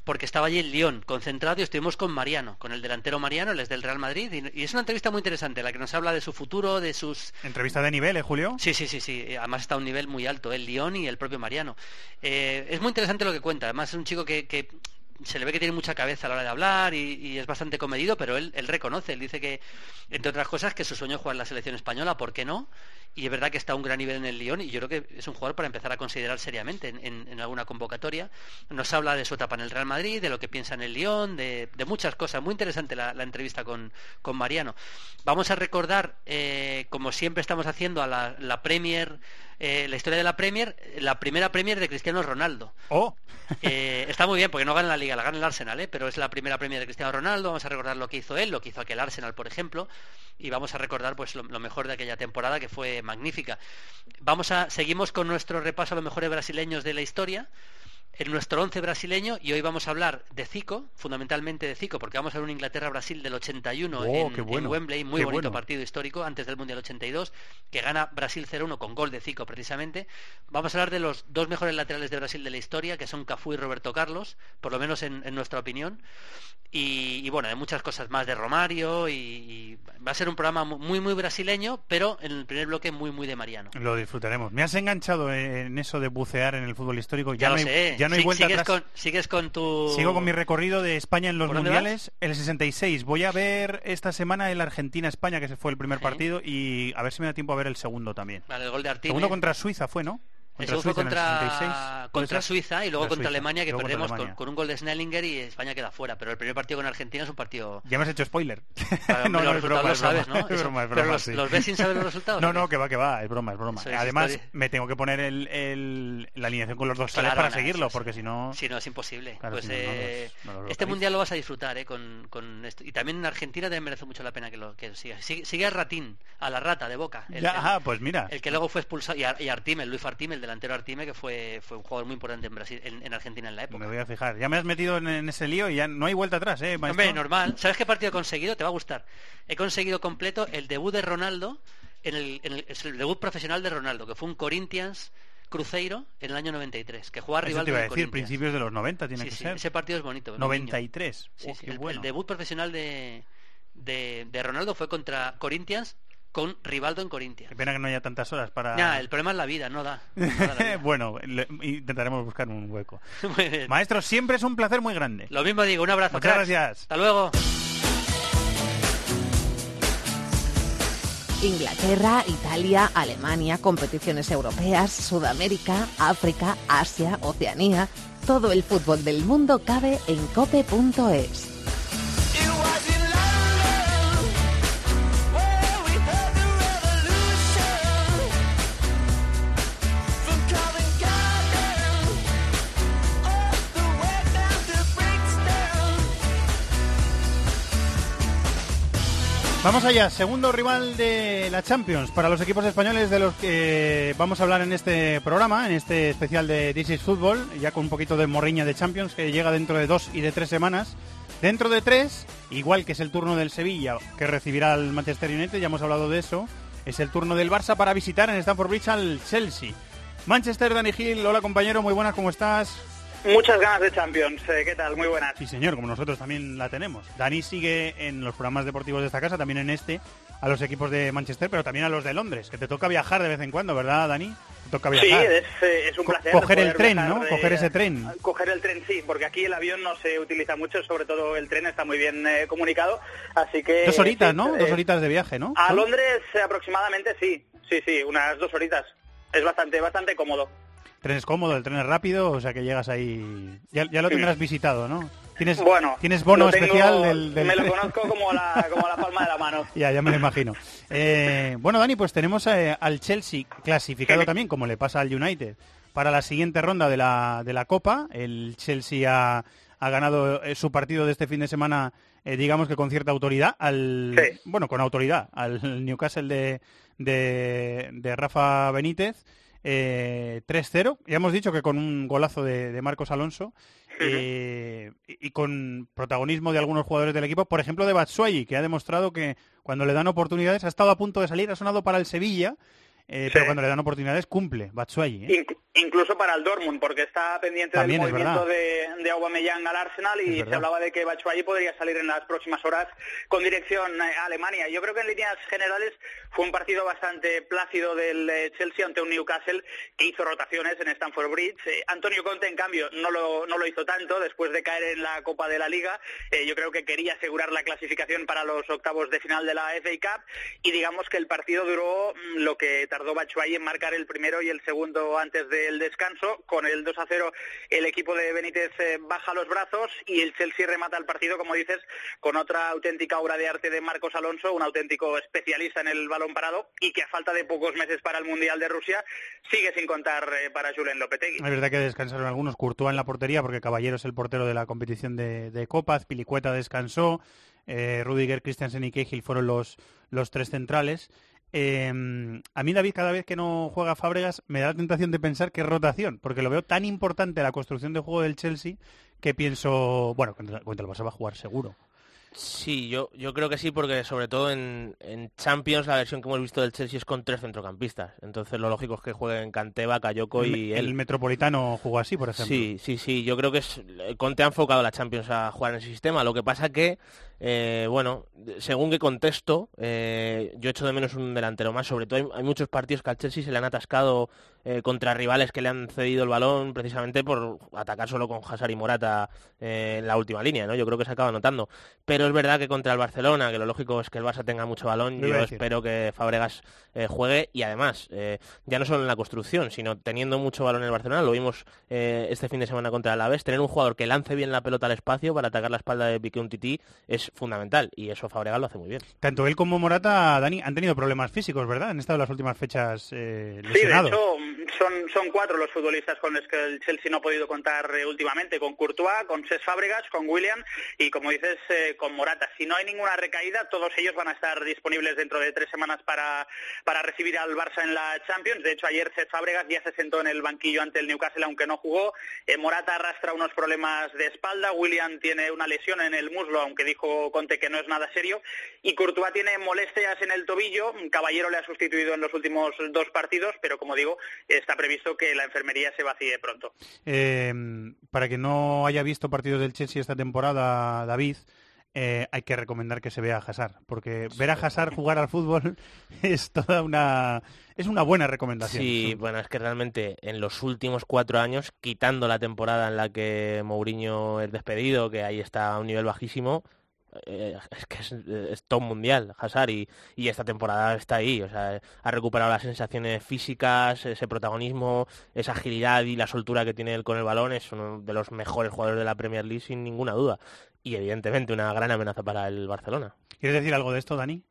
porque estaba allí en Lyon concentrado y estuvimos con Mariano, con el delantero Mariano, él es del Real Madrid, y, es una entrevista muy interesante, la que nos habla de su futuro, de sus... Entrevista de nivel, ¿eh, Julio? Sí, sí, sí, sí, además está a un nivel muy alto, el Lyon y el propio Mariano. Eh, es muy interesante lo que cuenta, además es un chico que, que se le ve que tiene mucha cabeza a la hora de hablar y, es bastante comedido, pero él, él, reconoce, él dice que, entre otras cosas, que su sueño es jugar en la selección española, ¿por qué no? Y es verdad que está a un gran nivel en el Lyon y yo creo que es un jugador para empezar a considerar seriamente en, alguna convocatoria. Nos habla de su etapa en el Real Madrid, de lo que piensa en el Lyon, de, muchas cosas. Muy interesante la, entrevista con, Mariano. Vamos a recordar, eh, como siempre estamos haciendo, a la Premier eh, la historia de la Premier, la primera Premier de Cristiano Ronaldo. Oh. Eh, está muy bien porque no gana la Liga, la gana el Arsenal, ¿eh? pero es la primera Premier de Cristiano Ronaldo. Vamos a recordar lo que hizo él, lo que hizo aquel Arsenal, por ejemplo, y vamos a recordar pues lo, mejor de aquella temporada que fue magnífica. Vamos a seguimos con nuestro repaso a los mejores brasileños de la historia en nuestro once brasileño y hoy vamos a hablar de Zico, fundamentalmente de Zico, porque vamos a ver un Inglaterra-Brasil del 81 en, Wembley, muy bonito partido histórico antes del Mundial 82, que gana Brasil 0-1 con gol de Zico precisamente. Vamos a hablar de los dos mejores laterales de Brasil de la historia, que son Cafú y Roberto Carlos, por lo menos en, nuestra opinión. Y, bueno, de muchas cosas más de Romario y, va a ser un programa muy muy brasileño, pero en el primer bloque muy muy de Mariano. Lo disfrutaremos. Me has enganchado en eso de bucear en el fútbol histórico. Ya, lo sé ya no hay vuelta sigues atrás. Con, sigues con tu... Sigo con mi recorrido de España en los mundiales, el 66. Voy a ver esta semana el Argentina-España, que se fue el primer partido, y a ver si me da tiempo a ver el segundo también. Vale, el gol de Segundo contra Suiza fue, ¿no? Contra Eso fue contra, contra Suiza y luego contra, Alemania que perdemos con, un gol de Snellinger y España queda fuera. Pero el primer partido con Argentina es un partido... Ya me has hecho spoiler. no, los resultados los sabes, ¿no? pero los, ves sin saber los resultados. No, no, que va, que va, es broma, es broma. Además, me tengo que poner el, la alineación con los dos sales para seguirlo, porque si no... Si no, es imposible. pues eh, este mundial lo vas a disfrutar, ¿eh? Con, con esto. Y también en Argentina te merece mucho la pena que lo que siga. Sigue, a Ratín, a la rata de Boca. El, ya, pues mira. El que luego fue expulsado, y, Artime, Luis Artime, el delantero Artime, que fue fue, un jugador muy importante en Brasil, en, Argentina en la época. Me voy a fijar. Ya me has metido en, ese lío y ya no hay vuelta atrás, ¿eh? Hombre, normal. ¿Sabes qué partido he conseguido? Te va a gustar. He conseguido completo el debut de Ronaldo, en el, el, debut profesional de Ronaldo, que fue un Corinthians Cruzeiro en el año 93, que jugaba rival te iba a decir, principios de los 90 tiene que ser. Ese partido es bonito. 93. el, debut profesional de, de, de Ronaldo fue contra Corinthians con Rivaldo en Corintia. Qué pena que no haya tantas horas para... Ya, el problema es la vida, no da. bueno, intentaremos buscar un hueco. Maestro, siempre es un placer muy grande. Lo mismo digo, un abrazo. Muchas gracias. Hasta luego. Inglaterra, Italia, Alemania, competiciones europeas, Sudamérica, África, Asia, Oceanía. Todo el fútbol del mundo cabe en cope.es. Vamos allá, segundo rival de la Champions para los equipos españoles de los que vamos a hablar en este programa, en este especial de This is Football, ya con un poquito de morriña de Champions que llega dentro de dos y de tres semanas. Dentro de tres, igual que es el turno del Sevilla que recibirá al Manchester United, ya hemos hablado de eso, es el turno del Barça para visitar en Stamford Bridge al Chelsea. Manchester, Dani Gil, hola compañero, muy buenas, ¿cómo estás? Muchas ganas de Champions. Eh, ¿Qué tal? Muy buenas. Sí, señor, como nosotros también la tenemos. Dani sigue en los programas deportivos de esta casa, también en este, a los equipos de Manchester, pero también a los de Londres, que te toca viajar de vez en cuando, ¿verdad, Dani? Te toca viajar. Sí, es, eh, un placer. coger el tren, ¿no? coger ese tren. Coger el tren, sí, porque aquí el avión no se utiliza mucho, sobre todo el tren está muy bien eh, comunicado, así que... Dos horitas, ¿no? dos horitas de viaje, ¿no? A Londres aproximadamente sí, sí, sí, unas dos horitas. Es bastante, bastante cómodo tren es cómodo, el tren es rápido, o sea que llegas ahí... Ya, lo tendrás visitado, ¿no? ¿Tienes, bueno, ¿tienes bono especial del, Me lo conozco como la, como la palma de la mano. ya, ya me lo imagino. Eh, bueno, Dani, pues tenemos eh, al Chelsea clasificado también, como le pasa al United, para la siguiente ronda de la, de la Copa. El Chelsea ha, ha ganado eh, su partido de este fin de semana, digamos que con cierta autoridad, al bueno, con autoridad, al Newcastle de, de, de Rafa Benítez eh, 3-0. Ya hemos dicho que con un golazo de, Marcos Alonso eh, y, con protagonismo de algunos jugadores del equipo, por ejemplo de Batshuayi, que ha demostrado que cuando le dan oportunidades ha estado a punto de salir, ha sonado para el Sevilla eh, pero cuando le dan oportunidades cumple, Batshuayi. ¿eh? incluso para el Dortmund, porque está pendiente del movimiento de, de Aubameyang al Arsenal y se hablaba de que Batshuayi podría salir en las próximas horas con dirección a Alemania. Yo creo que en líneas generales fue un partido bastante plácido del eh, Chelsea ante un Newcastle que hizo rotaciones en Stamford Bridge. Antonio Conte, en cambio, no lo, no lo hizo tanto después de caer en la Copa de la Liga. yo creo que quería asegurar la clasificación para los octavos de final de la FA Cup y digamos que el partido duró mm, lo que tardó Bachuay en marcar el primero y el segundo antes del descanso. Con el 2 a 0 el equipo de Benítez eh, baja los brazos y el Chelsea remata el partido, como dices, con otra auténtica obra de arte de Marcos Alonso, un auténtico especialista en el balón parado y que a falta de pocos meses para el Mundial de Rusia sigue sin contar eh, para Julen Lopetegui. Es verdad que descansaron algunos, Courtois en la portería porque Caballero es el portero de la competición de, de Copas, Pilicueta descansó, eh, Rudiger, Christiansen y Cahill fueron los, los tres centrales. Em, a mí, David, cada vez que no juega Fábregas, me da la tentación de pensar que es rotación, porque lo veo tan importante la construcción de juego del Chelsea que pienso, bueno, contra, contra el Barça va a jugar seguro. Sí, yo, yo creo que sí, porque sobre todo en, Champions la versión que hemos visto del Chelsea es con tres centrocampistas. Entonces lo lógico es que jueguen Canteba, Cayoko y el, él. El Metropolitano jugó así, por ejemplo. Sí, sí, sí. Yo creo que es, Conte ha enfocado la Champions a jugar en ese sistema. Lo que pasa que, eh, bueno, según qué contexto, eh, yo echo de menos un delantero más. Sobre todo hay, muchos partidos que al Chelsea se le han atascado eh, contra rivales que le han cedido el balón precisamente por atacar solo con Hazard y Morata en la última línea, ¿no? Yo creo que se acaba notando. Pero es verdad que contra el Barcelona, que lo lógico es que el Barça tenga mucho balón, yo espero que Fabregas juegue y además, ya no solo en la construcción, sino teniendo mucho balón en el Barcelona, lo vimos este fin de semana contra el Alavés, tener un jugador que lance bien la pelota al espacio para atacar la espalda de Piqué un tití es fundamental y eso Fabregas lo hace muy bien. Tanto él como Morata, Dani, han tenido problemas físicos, ¿verdad? Han estado en las últimas fechas lesionados. Sí, de hecho, son, son cuatro los futbolistas con los que el Chelsea no ha podido contar últimamente, con Courtois, con Cés Fábregas, con William y, como dices, con Morata. Si no hay ninguna recaída, todos ellos van a estar disponibles dentro de tres semanas para, para recibir al Barça en la Champions. De hecho, ayer Cés Fábregas ya se sentó en el banquillo ante el Newcastle, aunque no jugó. Eh, Morata arrastra unos problemas de espalda. William tiene una lesión en el muslo, aunque dijo Conte que no es nada serio. Y Courtois tiene molestias en el tobillo. Caballero le ha sustituido en los últimos dos partidos, pero como digo, previsto que la enfermería se vacíe pronto. Eh, para que no haya visto partidos del Chelsea esta temporada, David, eh, hay que recomendar que se vea a Hazard, porque ver a Hazard jugar al fútbol es toda una es una buena recomendación. Sí, bueno, es que realmente en los últimos cuatro años, quitando la temporada en la que Mourinho es despedido, que ahí está a un nivel bajísimo, eh, es que es, todo mundial Hazard y, y, esta temporada está ahí, o sea, ha recuperado las sensaciones físicas, ese protagonismo, esa agilidad y la soltura que tiene él con el balón, es uno de los mejores jugadores de la Premier League sin ninguna duda y evidentemente una gran amenaza para el Barcelona. ¿Quieres decir algo de esto, Dani?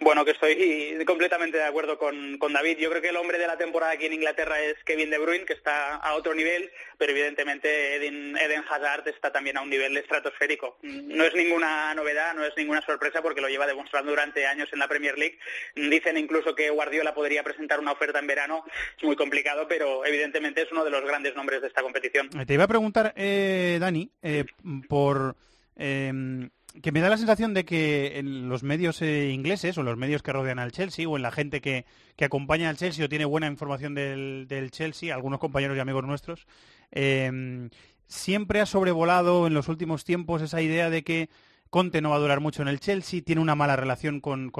Bueno, que estoy completamente de acuerdo con, David. Yo creo que el hombre de la temporada aquí en Inglaterra es Kevin De Bruyne, que está a otro nivel, pero evidentemente Eden, Hazard está también a un nivel estratosférico. No es ninguna novedad, no es ninguna sorpresa porque lo lleva demostrando durante años en la Premier League. Dicen incluso que Guardiola podría presentar una oferta en verano. Es muy complicado, pero evidentemente es uno de los grandes nombres de esta competición. Te iba a preguntar, eh, Dani, eh, por... Em, que me da la sensación de que en los medios eh, ingleses o en los medios que rodean al Chelsea o en la gente que, acompaña al Chelsea o tiene buena información del, Chelsea, algunos compañeros y amigos nuestros, em, siempre ha sobrevolado en los últimos tiempos esa idea de que Conte no va a durar mucho en el Chelsea, tiene una mala relación con,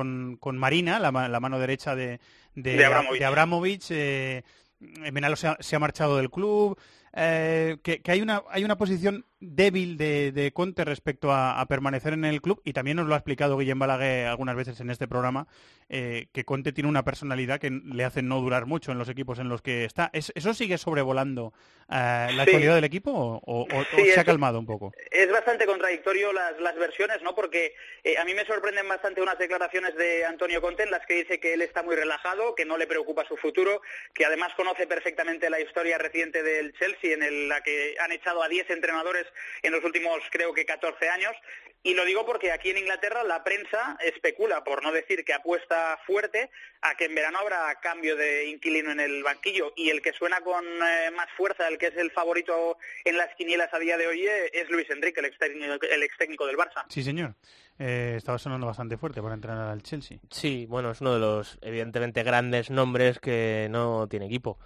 Marina, la, mano derecha de, de, Abramovich. Eh, Menalo se ha, marchado del club, eh, que, hay, una, hay una posición débil de, Conte respecto a, permanecer en el club y también nos lo ha explicado Guillem Balaguer algunas veces en este programa eh, que Conte tiene una personalidad que le hace no durar mucho en los equipos en los que está. ¿Eso sigue sobrevolando eh, la actualidad del equipo o, se ha calmado un poco? Es bastante contradictorio las, las versiones, ¿no? Porque eh, a mí me sorprenden bastante unas declaraciones de Antonio Conte en las que dice que él está muy relajado, que no le preocupa su futuro, que además conoce perfectamente la historia reciente del Chelsea en la que han echado a 10 entrenadores en los últimos creo que 14 años. Y lo digo porque aquí en Inglaterra la prensa especula, por no decir que apuesta fuerte, a que en verano habrá cambio de inquilino en el banquillo. Y el que suena con eh, más fuerza, el que es el favorito en las quinielas a día de hoy, eh, es Luis Enrique, el ex técnico, el ex -técnico del Barça. Sí, señor. Eh, estaba sonando bastante fuerte para entrenar al Chelsea. Sí, bueno, es uno de los evidentemente grandes nombres que no tiene equipo.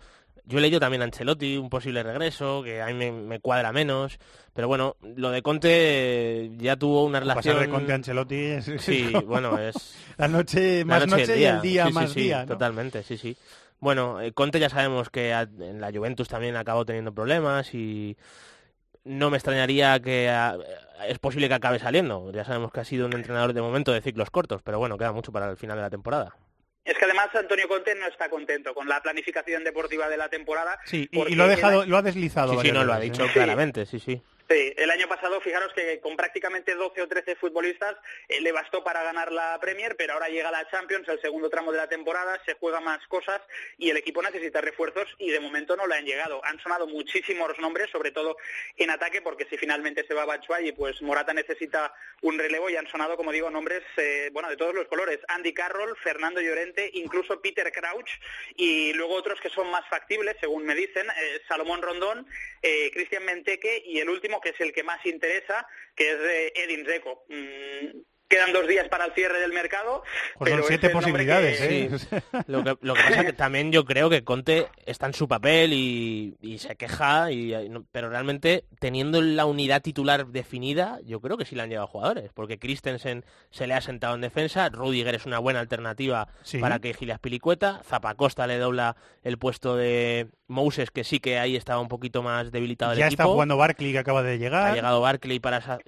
Yo he leído también a Ancelotti, un posible regreso, que a mí me, cuadra menos. Pero bueno, lo de Conte ya tuvo una relación... Pasar de Conte a Ancelotti es... Sí, bueno, es... La noche más noche, y el día más día, Totalmente, sí, sí. Bueno, eh, Conte ya sabemos que en la Juventus también acabó teniendo problemas y no me extrañaría que es posible que acabe saliendo. Ya sabemos que ha sido un entrenador de momento de ciclos cortos, pero bueno, queda mucho para el final de la temporada. Es que además Antonio Conte no está contento con la planificación deportiva de la temporada. Sí, y, lo ha dejado, lo ha deslizado. Sí, sí, no, lo ha dicho claramente, sí, sí. Sí, el año pasado, fijaros que con prácticamente 12 o 13 futbolistas eh, le bastó para ganar la Premier, pero ahora llega la Champions, el segundo tramo de la temporada, se juega más cosas y el equipo necesita refuerzos y de momento no le han llegado. Han sonado muchísimos nombres, sobre todo en ataque, porque si finalmente se va Batshuayi, pues Morata necesita un relevo y han sonado, como digo, nombres eh, bueno de todos los colores. Andy Carroll, Fernando Llorente, incluso Peter Crouch y luego otros que son más factibles, según me dicen, eh, Salomón Rondón, Cristian Menteque y el último que es el que más interesa, que es de Edin Zeco. Quedan dos días para el cierre del mercado. Pues son siete posibilidades, ¿eh? Lo, que, pasa es que también yo creo que Conte está en su papel y, se queja, y, pero realmente teniendo la unidad titular definida, yo creo que sí le han llegado jugadores, porque Christensen se le ha sentado en defensa, Rudiger es una buena alternativa para que Gilas Pilicueta, Zapacosta le dobla el puesto de Moses, que sí que ahí estaba un poquito más debilitado el ya equipo. Ya está jugando Barkley, que acaba de llegar. Ha llegado Barkley para esa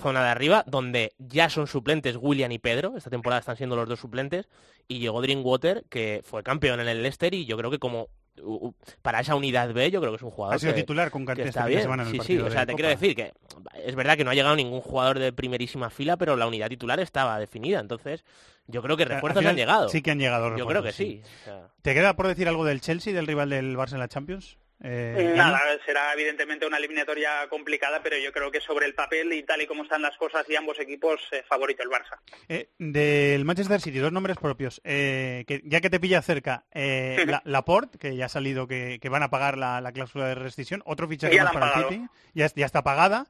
zona de arriba, donde ya son su suplentes William y Pedro, esta temporada están siendo los dos suplentes, y llegó Drinkwater, que fue campeón en el Leicester, y yo creo que como para esa unidad B yo creo que es un jugador ha sido que, titular con está bien. en el sí, sí, o sea, te quiero decir que es verdad que no ha llegado ningún jugador de primerísima fila, pero la unidad titular estaba definida, entonces yo creo que refuerzos han llegado. Sí que han llegado Yo creo que sí. ¿Te queda por decir algo del Chelsea, del rival del Barça en la Champions? Eh, Nada, será evidentemente una eliminatoria complicada, pero yo creo que sobre el papel y tal y como están las cosas y ambos equipos, eh, favorito el Barça. Eh, del Manchester City, dos nombres propios. que, ya que te pilla cerca, la, Laporte, que ya ha salido que, van a pagar la, cláusula de rescisión, otro fichaje más para el City, ya, está pagada.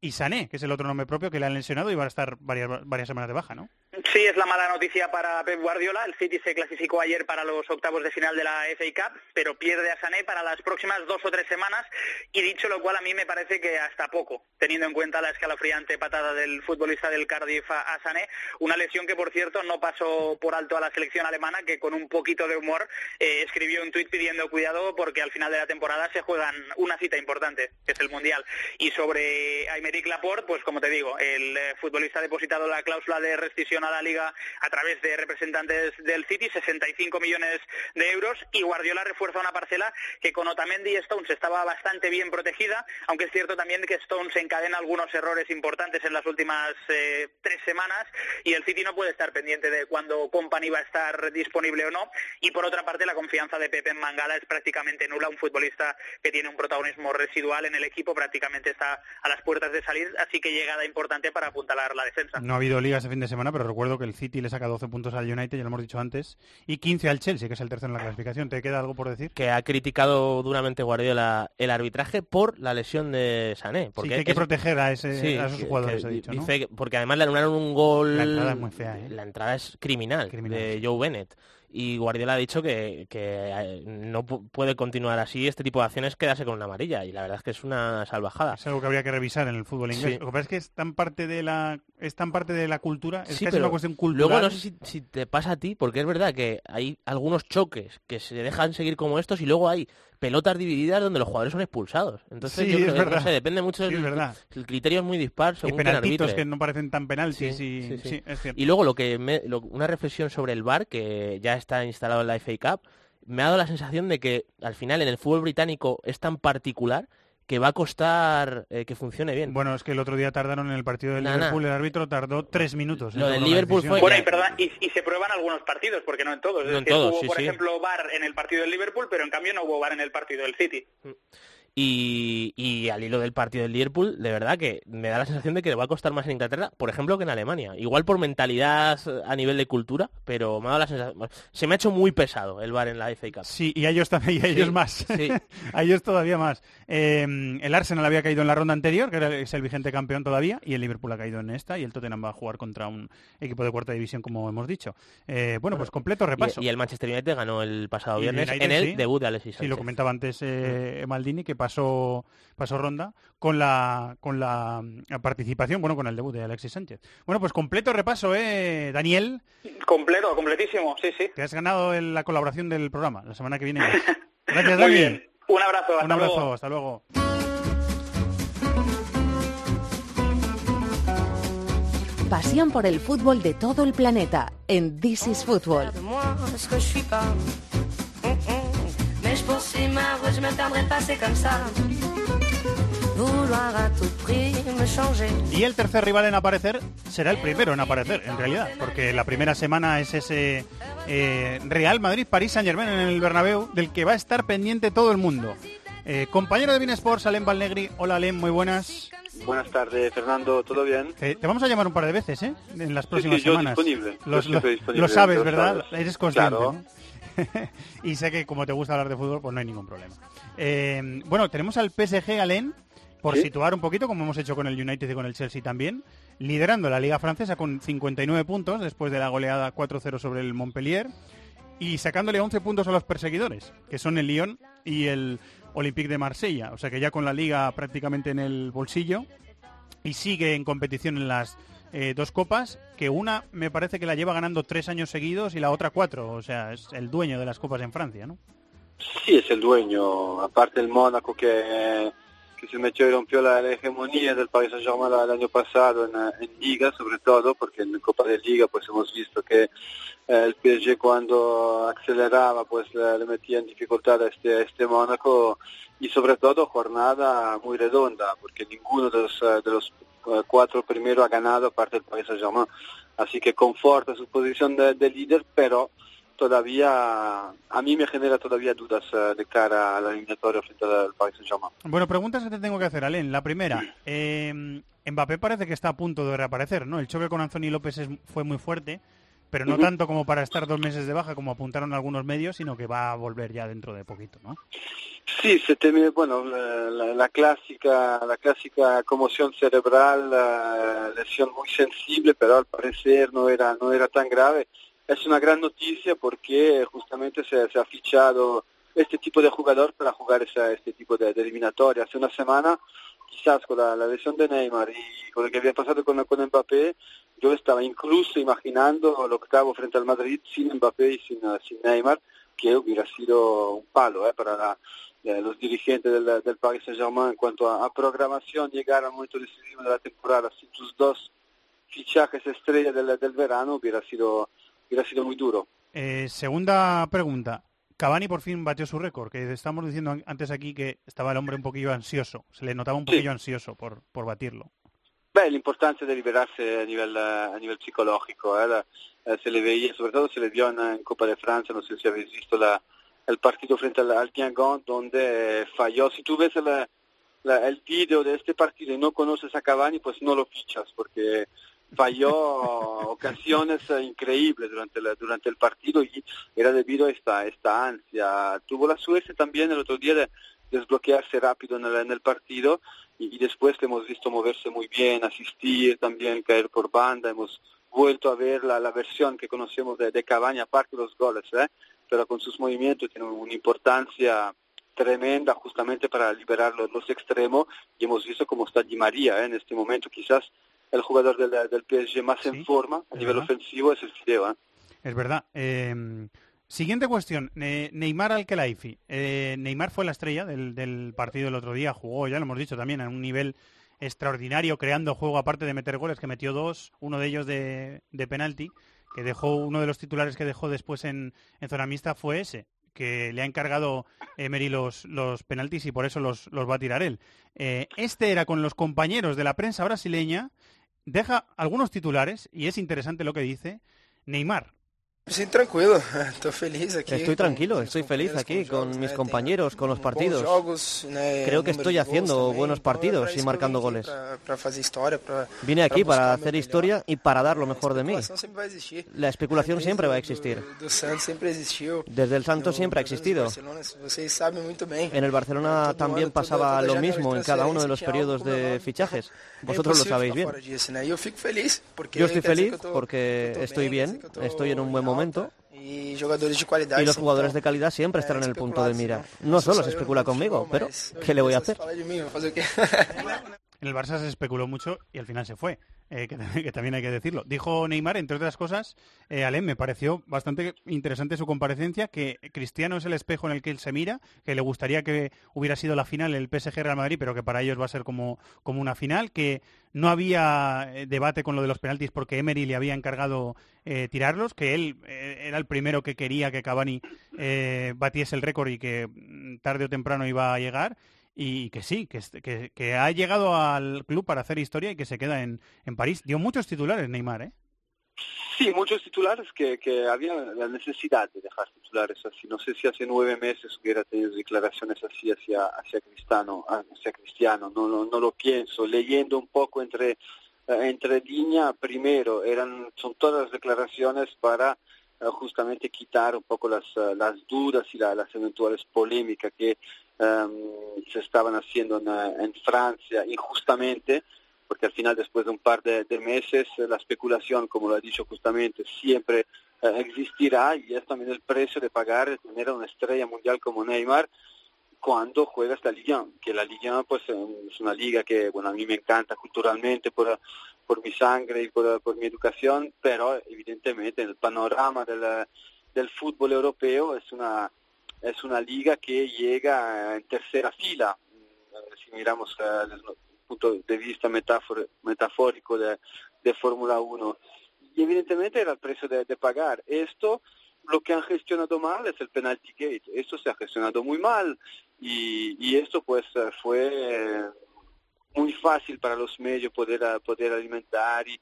y Sané, que es el otro nombre propio que le han lesionado y va a estar varias, varias semanas de baja, ¿no? Sí, es la mala noticia para Pep Guardiola. El City se clasificó ayer para los octavos de final de la FA Cup, pero pierde a Sané para las próximas dos o tres semanas. Y dicho lo cual, a mí me parece que hasta poco, teniendo en cuenta la escalofriante patada del futbolista del Cardiff a Sané. Una lesión que, por cierto, no pasó por alto a la selección alemana, que con un poquito de humor eh, escribió un tuit pidiendo cuidado porque al final de la temporada se juegan una cita importante, que es el Mundial. Y sobre Aymeric Laporte, pues como te digo, el eh, futbolista ha depositado la cláusula de rescisión la liga a través de representantes del City, 65 millones de euros, y Guardiola refuerza una parcela que con Otamendi y Stones estaba bastante bien protegida, aunque es cierto también que Stones encadena algunos errores importantes en las últimas eh, tres semanas y el City no puede estar pendiente de cuándo Company va a estar disponible o no. Y por otra parte, la confianza de Pepe en Mangala es prácticamente nula, un futbolista que tiene un protagonismo residual en el equipo, prácticamente está a las puertas de salir, así que llegada importante para apuntalar la defensa. No ha habido liga este fin de semana, pero recuerdo que el City le saca 12 puntos al United, ya lo hemos dicho antes, y 15 al Chelsea, que es el tercero en la clasificación. ¿Te queda algo por decir? Que ha criticado duramente Guardiola el arbitraje por la lesión de Sané. Porque sí, que hay que proteger a, ese, esos jugadores, ha dicho, porque además le anularon un gol... La entrada es muy fea, ¿eh? La entrada es criminal, criminal. de Joe Bennett y Guardiola ha dicho que, eh, no puede continuar así este tipo de acciones quedarse con una amarilla y la verdad es que es una salvajada. Es algo que habría que revisar en el fútbol inglés. Lo que pasa es que es tan parte de la es tan parte de la cultura, es una cuestión cultural. Luego no sé si, te pasa a ti, porque es verdad que hay algunos choques que se dejan seguir como estos y luego hay pelotas divididas donde los jugadores son expulsados. Entonces yo creo que no sé, depende mucho del el criterio es muy dispar según y penaltitos que no parecen tan penaltis y, y luego lo que una reflexión sobre el VAR que ya está instalado en la FA Cup, me ha dado la sensación de que al final en el fútbol británico es tan particular que va a costar eh, que funcione bien. Bueno, es que el otro día tardaron en el partido del Liverpool, el árbitro tardó tres minutos. Lo del Liverpool fue... Bueno, y, y, se prueban algunos partidos, porque no en todos. No en todos, hubo, por ejemplo, VAR en el partido del Liverpool, pero en cambio no hubo VAR en el partido del City. Mm. Y, al hilo del partido del Liverpool, de verdad que me da la sensación de que le va a costar más en Inglaterra, por ejemplo, que en Alemania. Igual por mentalidad a nivel de cultura, pero me ha dado la sensación... Se me ha hecho muy pesado el bar en la FA Cup. Sí, y a ellos también, y a ellos más. a ellos todavía más. Em, el Arsenal había caído en la ronda anterior, que es el vigente campeón todavía, y el Liverpool ha caído en esta, y el Tottenham va a jugar contra un equipo de cuarta división, como hemos dicho. Eh, bueno, pues completo repaso. Y, el Manchester United ganó el pasado viernes en el debut de Alexis Sánchez. Sí, lo comentaba antes eh, Maldini, que pasó pasó ronda con la con la participación, bueno, con el debut de Alexis Sánchez. Bueno, pues completo repaso, ¿eh, Daniel? Completo, completísimo, sí, sí. Que has ganado en la colaboración del programa la semana que viene. Gracias, Daniel. Un abrazo, hasta Un abrazo, hasta luego. Pasión por el fútbol de todo el planeta en This is Football. Y el tercer rival en aparecer será el primero en aparecer, en realidad, porque la primera semana es ese eh, Real Madrid-París Saint-Germain en el Bernabéu, del que va a estar pendiente todo el mundo. Eh, compañero de Bean Sports, Alem Valnegri. Hola, Alem, muy buenas. Buenas tardes, Fernando, ¿todo bien? te vamos a llamar un par de veces, ¿eh? En las próximas sí, yo semanas. Disponible. Lo, sabes, ¿verdad? Eres consciente. y sé que como te gusta hablar de fútbol, pues no hay ningún problema. Eh, bueno, tenemos al PSG, Alem, por situar un poquito, como hemos hecho con el United y con el Chelsea también, liderando la Liga Francesa con 59 puntos después de la goleada 4-0 sobre el Montpellier y sacándole 11 puntos a los perseguidores, que son el Lyon y el Olympique de Marsella. O sea que ya con la Liga prácticamente en el bolsillo y sigue en competición en las eh, dos copas, que una me parece que la lleva ganando tres años seguidos y la otra cuatro. O sea, es el dueño de las copas en Francia, ¿no? Sí, es el dueño. Aparte el Mónaco que que se metió y rompió la, hegemonía del Paris Saint-Germain el año pasado en, Liga, sobre todo, porque en Copa de Liga pues hemos visto que eh, el PSG cuando aceleraba pues le, metía en dificultad a este, este Mónaco y sobre todo jornada muy redonda, porque ninguno de los, eh, de los eh, cuatro primeros ha ganado aparte del Paris Saint-Germain. Así que conforta su posición de, de líder, pero todavía a mí me genera todavía dudas eh, de cara a la eliminatoria frente al Paris Saint-Germain. Bueno, preguntas que te tengo que hacer, Alen. La primera, eh, Mbappé parece que está a punto de reaparecer, ¿no? El choque con Anthony López fue muy fuerte, pero no tanto como para estar dos meses de baja, como apuntaron algunos medios, sino que va a volver ya dentro de poquito, ¿no? Sí, se teme, bueno, la, clásica, la clásica conmoción cerebral, la lesión muy sensible, pero al parecer no era, no era tan grave es una gran noticia porque justamente se, ha fichado este tipo de jugador para jugar este tipo de, eliminatoria. Hace una semana, quizás con la, lesión de Neymar y con lo que había pasado con, con Mbappé, yo estaba incluso imaginando el octavo frente al Madrid sin Mbappé y sin, sin Neymar, que hubiera sido un palo eh, para los dirigentes del, del Paris Saint-Germain en cuanto a, programación, llegar al momento decisivo de la temporada sin tus dos fichajes estrella del, del verano hubiera sido hubiera sido muy duro. Eh, segunda pregunta. Cavani por fin batió su récord, que estamos diciendo antes aquí que estaba el hombre un poquillo ansioso, se le notaba un poquillo ansioso por, por batirlo. Beh, l'importanza di liberarse a nivel, a nivel psicológico, eh, eh, se le veía, sobre todo se le vio en, Copa de Francia, no sé si habéis visto la, el partido frente al, al donde falló. Si tú ves el, el video de este partido y no conoces a Cavani, pues no lo fichas, porque falló ocasiones increíbles durante, durante el partido y era debido a esta, esta ansia. Tuvo la suerte también el otro día de desbloquearse rápido en el, en el partido y, después le hemos visto moverse muy bien, asistir también, caer por banda, hemos vuelto a ver la, la versión que conocemos de, de Cabaña, aparte de los goles, ¿eh? Pero con sus movimientos tiene una importancia tremenda justamente para liberar los, los extremos y hemos visto cómo está Di María ¿eh? en este momento, quizás el jugador del, del PSG más en forma a nivel ofensivo es el Fideo. ¿eh? Es verdad. Eh, siguiente cuestión, Neymar al Kelaifi. Eh, Neymar fue la estrella del, del, partido el otro día, jugó, ya lo hemos dicho también, a un nivel extraordinario, creando juego aparte de meter goles, que metió dos, uno de ellos de, de penalti, que dejó, uno de los titulares que dejó después en, en zona fue ese, que le ha encargado Emery los, los penaltis y por eso los, los va a tirar él. Eh, este era con los compañeros de la prensa brasileña deja algunos titulares y es interesante lo que dice Neymar. Sí, tranquilo, estoy feliz aquí. Estoy tranquilo, estoy feliz aquí con mis compañeros, con los partidos. Creo que estoy haciendo buenos partidos y marcando goles. Vine aquí para hacer historia y para dar lo mejor de mí. La especulación siempre va a existir. Desde el Santos siempre ha existido. En el Barcelona también pasaba lo mismo en cada uno de los periodos de fichajes. Vosotros lo sabéis bien. Yo estoy feliz porque estoy bien, estoy en un buen momento momento. Y los jugadores de calidad siempre estarán en el punto de mira. No solo se especula conmigo, pero ¿qué le voy a hacer? En el Barça se especuló mucho y al final se fue. Eh, que, también hay que decirlo. Dijo Neymar, entre otras cosas, eh, Alem, me pareció bastante interesante su comparecencia, que Cristiano es el espejo en el que él se mira, que le gustaría que hubiera sido la final el PSG Real Madrid, pero que para ellos va a ser como, como una final, que no había eh, debate con lo de los penaltis porque Emery le había encargado tirarlos, que él era el primero que quería que Cavani batiese el récord y que mm, tarde o temprano iba a llegar y que sí, que, que, ha llegado al club para hacer historia y que se queda en, en París. Dio muchos titulares Neymar, ¿eh? Sí, muchos titulares que, que había la necesidad de dejar titulares así. No sé si hace nueve meses hubiera tenido declaraciones así hacia, hacia Cristiano, hacia Cristiano. No, no, no lo pienso. Leyendo un poco entre, eh, entre línea, primero, eran, son todas las declaraciones para eh, justamente quitar un poco las, eh, las dudas y las eventuales polémicas que um, se estaban haciendo en, en, Francia injustamente, porque al final después de un par de, meses la especulación, como lo ha dicho justamente, siempre uh, existirá y es también el precio de pagar de tener una estrella mundial como Neymar cuando juega esta liga, que la liga pues es una liga que bueno a mí me encanta culturalmente por por mi sangre y por, por mi educación, pero evidentemente en el panorama del, del fútbol europeo es una, es una liga que llega en tercera fila, si miramos eh, desde el punto de vista metafórico de, de Fórmula 1. Y evidentemente era el precio de, de, pagar. Esto, lo que han gestionado mal es el penalty gate. Esto se ha gestionado muy mal y, y esto pues fue muy fácil para los medios poder, poder alimentar y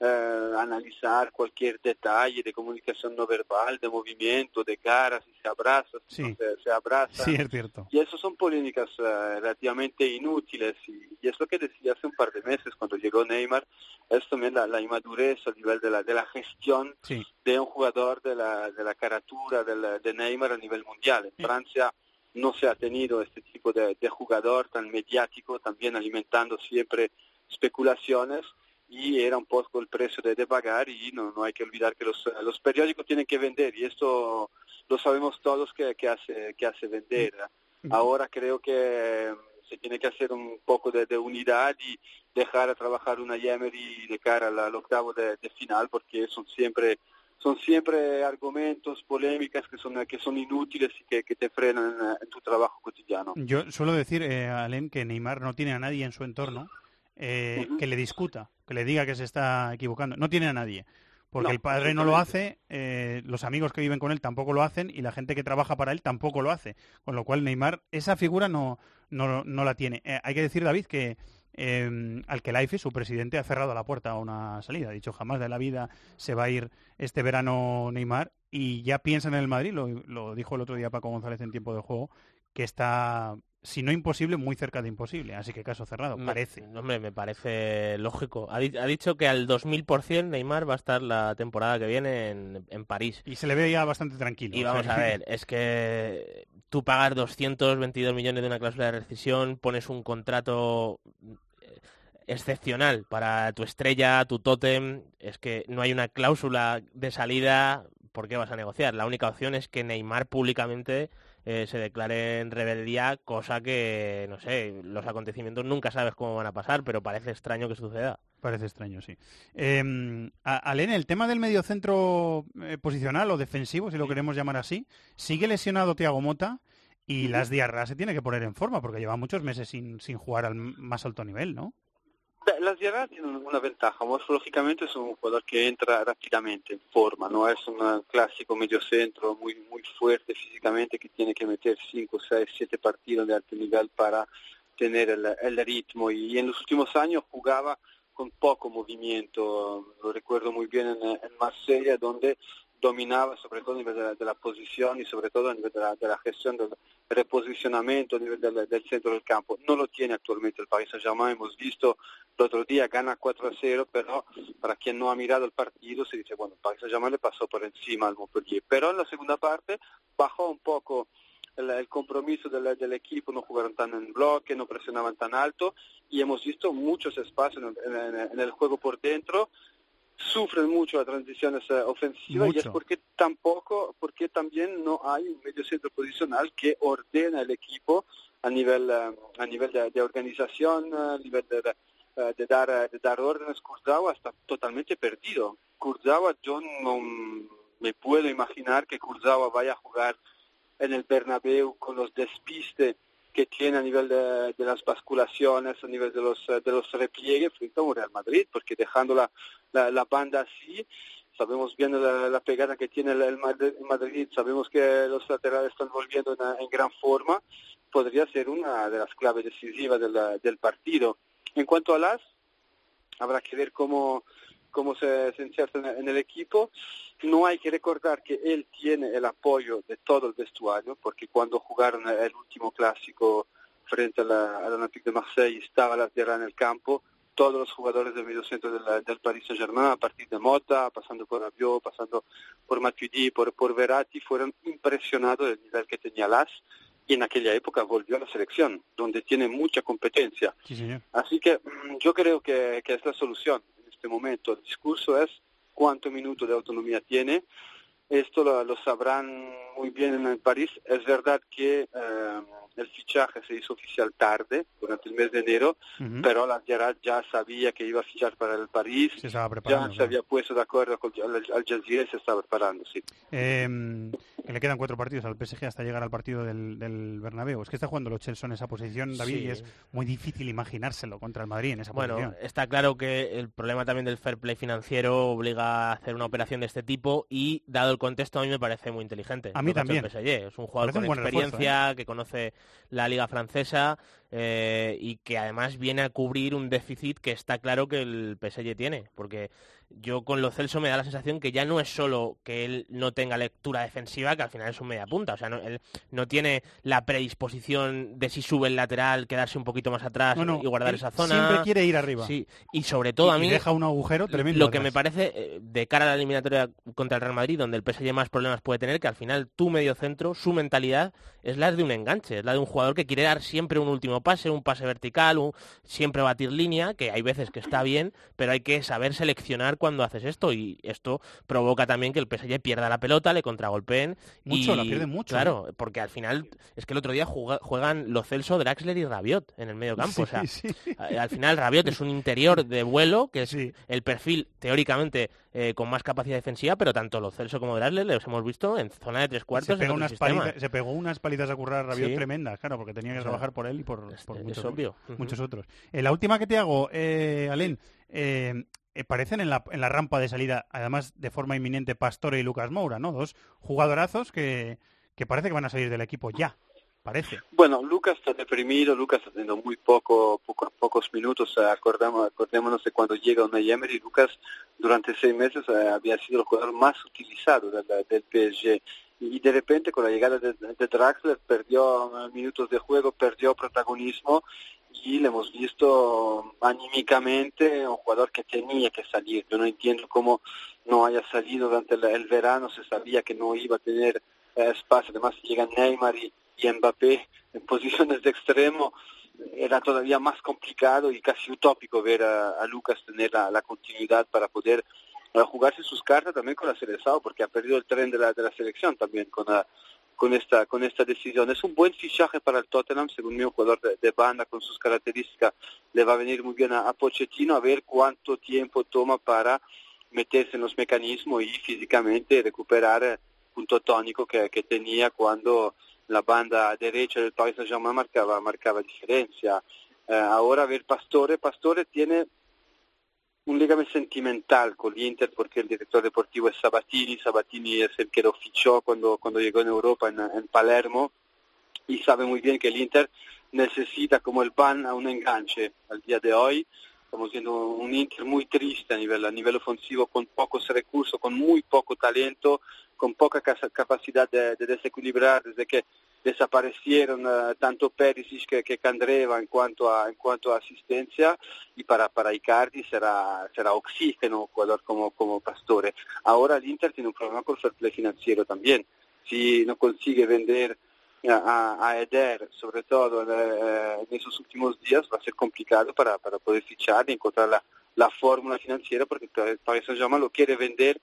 eh, analizar cualquier detalle de comunicación no verbal, de movimiento, de cara, si se abraza, si no se, se, abraza. Sí, es cierto. Y eso son polémicas uh, relativamente inútiles. Y, y, es lo que decía hace un par de meses cuando llegó Neymar, es también la, la inmadurez a nivel de la, de la gestión sí. de un jugador de la, de la caratura de, de Neymar a nivel mundial. En Francia no se ha tenido este tipo de, de, jugador tan mediático, también alimentando siempre especulaciones y era un poco el precio de, de pagar y no, no hay que olvidar que los, los, periódicos tienen que vender y esto lo sabemos todos que, que hace, que hace vender. Ahora creo que se tiene que hacer un poco de, de unidad y dejar a trabajar una Yemery de cara al, al octavo de, de final porque son siempre son siempre argumentos, polémicas que son, que son inútiles y que, que te frenan en, en, tu trabajo cotidiano. Yo suelo decir, eh, Alem, que Neymar no tiene a nadie en su entorno eh, uh -huh. que le discuta, que le diga que se está equivocando. No tiene a nadie. Porque no, el padre no lo hace, eh, los amigos que viven con él tampoco lo hacen y la gente que trabaja para él tampoco lo hace. Con lo cual Neymar, esa figura no, no, no la tiene. Eh, hay que decir, David, que eh, al que Laife, su presidente, ha cerrado la puerta a una salida. Ha dicho jamás de la vida se va a ir este verano Neymar y ya piensa en el Madrid, lo, lo dijo el otro día Paco González en tiempo de juego, que está si no imposible, muy cerca de imposible. Así que caso cerrado, me, parece. Hombre, me parece lógico. Ha, di ha, dicho que al 2000% Neymar va a estar la temporada que viene en, en, París. Y se le ve ya bastante tranquilo. Y vamos a ver, es que tú pagas 222 millones de una cláusula de rescisión, pones un contrato eh, excepcional para tu estrella, tu tótem, es que no hay una cláusula de salida, ¿por qué vas a negociar? La única opción es que Neymar públicamente eh, se declare en rebeldía, cosa que, no sé, los acontecimientos nunca sabes cómo van a pasar, pero parece extraño que suceda. Parece extraño, sí. Eh, Alén, el tema del mediocentro eh, posicional o defensivo, si lo queremos llamar así, sigue lesionado Tiago Mota y uh -huh. las diarras se tiene que poner en forma porque lleva muchos meses sin, sin jugar al más alto nivel, ¿no? Las Diarra tienen una ventaja, morfológicamente es un jugador que entra rápidamente en forma, no es un clásico mediocentro muy muy fuerte físicamente que tiene que meter 5, 6, 7 partidos de alto nivel para tener el, ritmo. Y en los últimos años jugaba con poco movimiento, lo recuerdo muy bien en, en Marsella donde dominaba sobre todo a nivel de la, posición y sobre todo a nivel de la, gestión del reposicionamiento a nivel del, centro del campo. No lo tiene actualmente el Paris Saint-Germain, hemos visto el otro día gana 4 a 0, pero para quien no ha mirado el partido se dice, bueno, el Paris Saint-Germain le pasó por encima al Montpellier, pero en la segunda parte bajó un poco el, el compromiso del, del, equipo, no jugaron tan en bloque, no presionaban tan alto y hemos visto muchos espacios en el juego por dentro sufren mucho las transiciones uh, ofensivas mucho. y es porque tampoco, porque también no hay un medio centro posicional que ordena el equipo a nivel, uh, a nivel de, de organización, a nivel de, eh, de, dar, de dar órdenes, Kurzawa está totalmente perdido. Kurzawa, yo no me puedo imaginar que Kurzawa vaya a jugar en el Bernabéu con los despistes que tiene a nivel de, las basculaciones, a nivel de los, de los repliegues frente a un Real Madrid, porque dejando la, banda así, sabemos bien la, pegada que tiene el, Madrid, sabemos que los laterales están volviendo en, gran forma, podría ser una de las claves decisivas del, partido. En cuanto a las, habrá que ver cómo, cómo se, se inserta en el equipo. No hay que recordar que él tiene el apoyo de todo el vestuario, porque cuando jugaron el último clásico frente al Olympique de Marseille estaba la tierra en el campo, todos los jugadores del medio centro del, Paris Saint-Germain, a partir de Mota, pasando por Rabiot, pasando por Matuidi, por, por Verratti, fueron impresionados del nivel que tenía Las y en aquella época volvió a la selección, donde tiene mucha competencia. Así que mm, yo creo que, que es la solución en este momento. El discurso es cuánto minuto de autonomía tiene. Esto lo, sabrán muy bien en el París. Es verdad que eh, el fichaje se hizo oficial tarde, durante el mes de enero, pero la Gerard ya sabía que iba a fichar para el París, se ya se había puesto de acuerdo con el, Al Jazeera y se estaba preparando, sí. Que le quedan cuatro partidos al PSG hasta llegar al partido del, del Bernabéu. Es que está jugando los Chelsea en esa posición, David, y es muy difícil imaginárselo contra el Madrid en esa bueno, posición. Bueno, está claro que el problema también del fair play financiero obliga a hacer una operación de este tipo y, dado el contexto, a mí me parece muy inteligente. A mí también. Es un jugador con experiencia, ¿eh? que conoce la liga francesa eh, y que además viene a cubrir un déficit que está claro que el PSG tiene, porque yo con lo Celso me da la sensación que ya no es solo que él no tenga lectura defensiva, que al final es un media punta, o sea, no, él no tiene la predisposición de si sube el lateral, quedarse un poquito más atrás y guardar esa zona. Siempre quiere ir arriba. Sí, y sobre todo a mí deja un agujero tremendo. Lo que me parece eh, de cara a la eliminatoria contra el Real Madrid, donde el PSG más problemas puede tener, que al final tu medio centro, su mentalidad es la de un enganche, es la de un jugador que quiere dar siempre un último pase, un pase vertical, siempre batir línea, que hay veces que está bien, pero hay que saber seleccionar cuando haces esto y esto provoca también que el PSG pierda la pelota, le contragolpeen. Mucho, y, la pierde mucho. Claro, ¿eh? porque al final es que el otro día juegan Lo Celso, Draxler y Rabiot en el medio campo. o sea, al final Rabiot es un interior de vuelo, que es el perfil teóricamente eh, con más capacidad defensiva, pero tanto Lo Celso como Draxler los hemos visto en zona de tres cuartos. Se, unas se pegó unas palitas a currar Rabiot tremendas, claro, porque tenía que trabajar por él y por, muchos, muchos, otros. Eh, la última que te hago, eh, Alén, eh, eh, parecen en la, en la rampa de salida, además de forma inminente, Pastore y Lucas Moura, ¿no? Dos jugadorazos que, que parece que van a salir del equipo ya. Parece. Bueno, Lucas está deprimido, Lucas está teniendo muy poco, pocos minutos. Acordamos, acordémonos de cuando llega a Emery, Lucas durante seis meses había sido el jugador más utilizado del, del PSG y de repente con la llegada de, de Draxler perdió minutos de juego, perdió protagonismo y le hemos visto anímicamente un jugador que tenía que salir. Yo no entiendo cómo no haya salido durante el, verano, se sabía que no iba a tener eh, espacio, además llegan Neymar y, Mbappé en posiciones de extremo, era todavía más complicado y casi utópico ver a, Lucas tener la, continuidad para poder eh, jugarse sus cartas también con la selección, porque ha perdido el tren de la, de la selección también con la, con esta, con esta decisión. Es un buen fichaje para el Tottenham, según mi jugador de, banda con sus características le va a venir muy bien a, Pochettino, a ver cuánto tiempo toma para meterse en los mecanismos y físicamente recuperar el punto tónico que, tenía cuando la banda derecha del Paris Saint-Germain marcaba, marcaba diferencia. Eh, ahora a ver Pastore, Pastore tiene un legame sentimental con l'Inter porque el director deportivo es Sabatini, Sabatini es el que lo fichó cuando, cuando llegó en Europa, en, Palermo, y sabe muy bien que el Inter necesita como el pan a un enganche al día de hoy. Estamos viendo un Inter muy triste a nivel, a nivel ofensivo, con pocos recursos, con muy poco talento, con poca capacidad de, de desequilibrar desde que desaparecieron uh, tanto Perisic que, que Candreva en cuanto a en cuanto a asistencia y para para Icardi será será oxígeno jugador como como Pastore. Ahora el Inter tiene un problema con el fair financiero también. Si no consigue vender a, a Eder, sobre todo eh, en esos últimos días, va a ser complicado para, para poder fichar y encontrar la, la fórmula financiera porque el Paris Saint-Germain lo quiere vender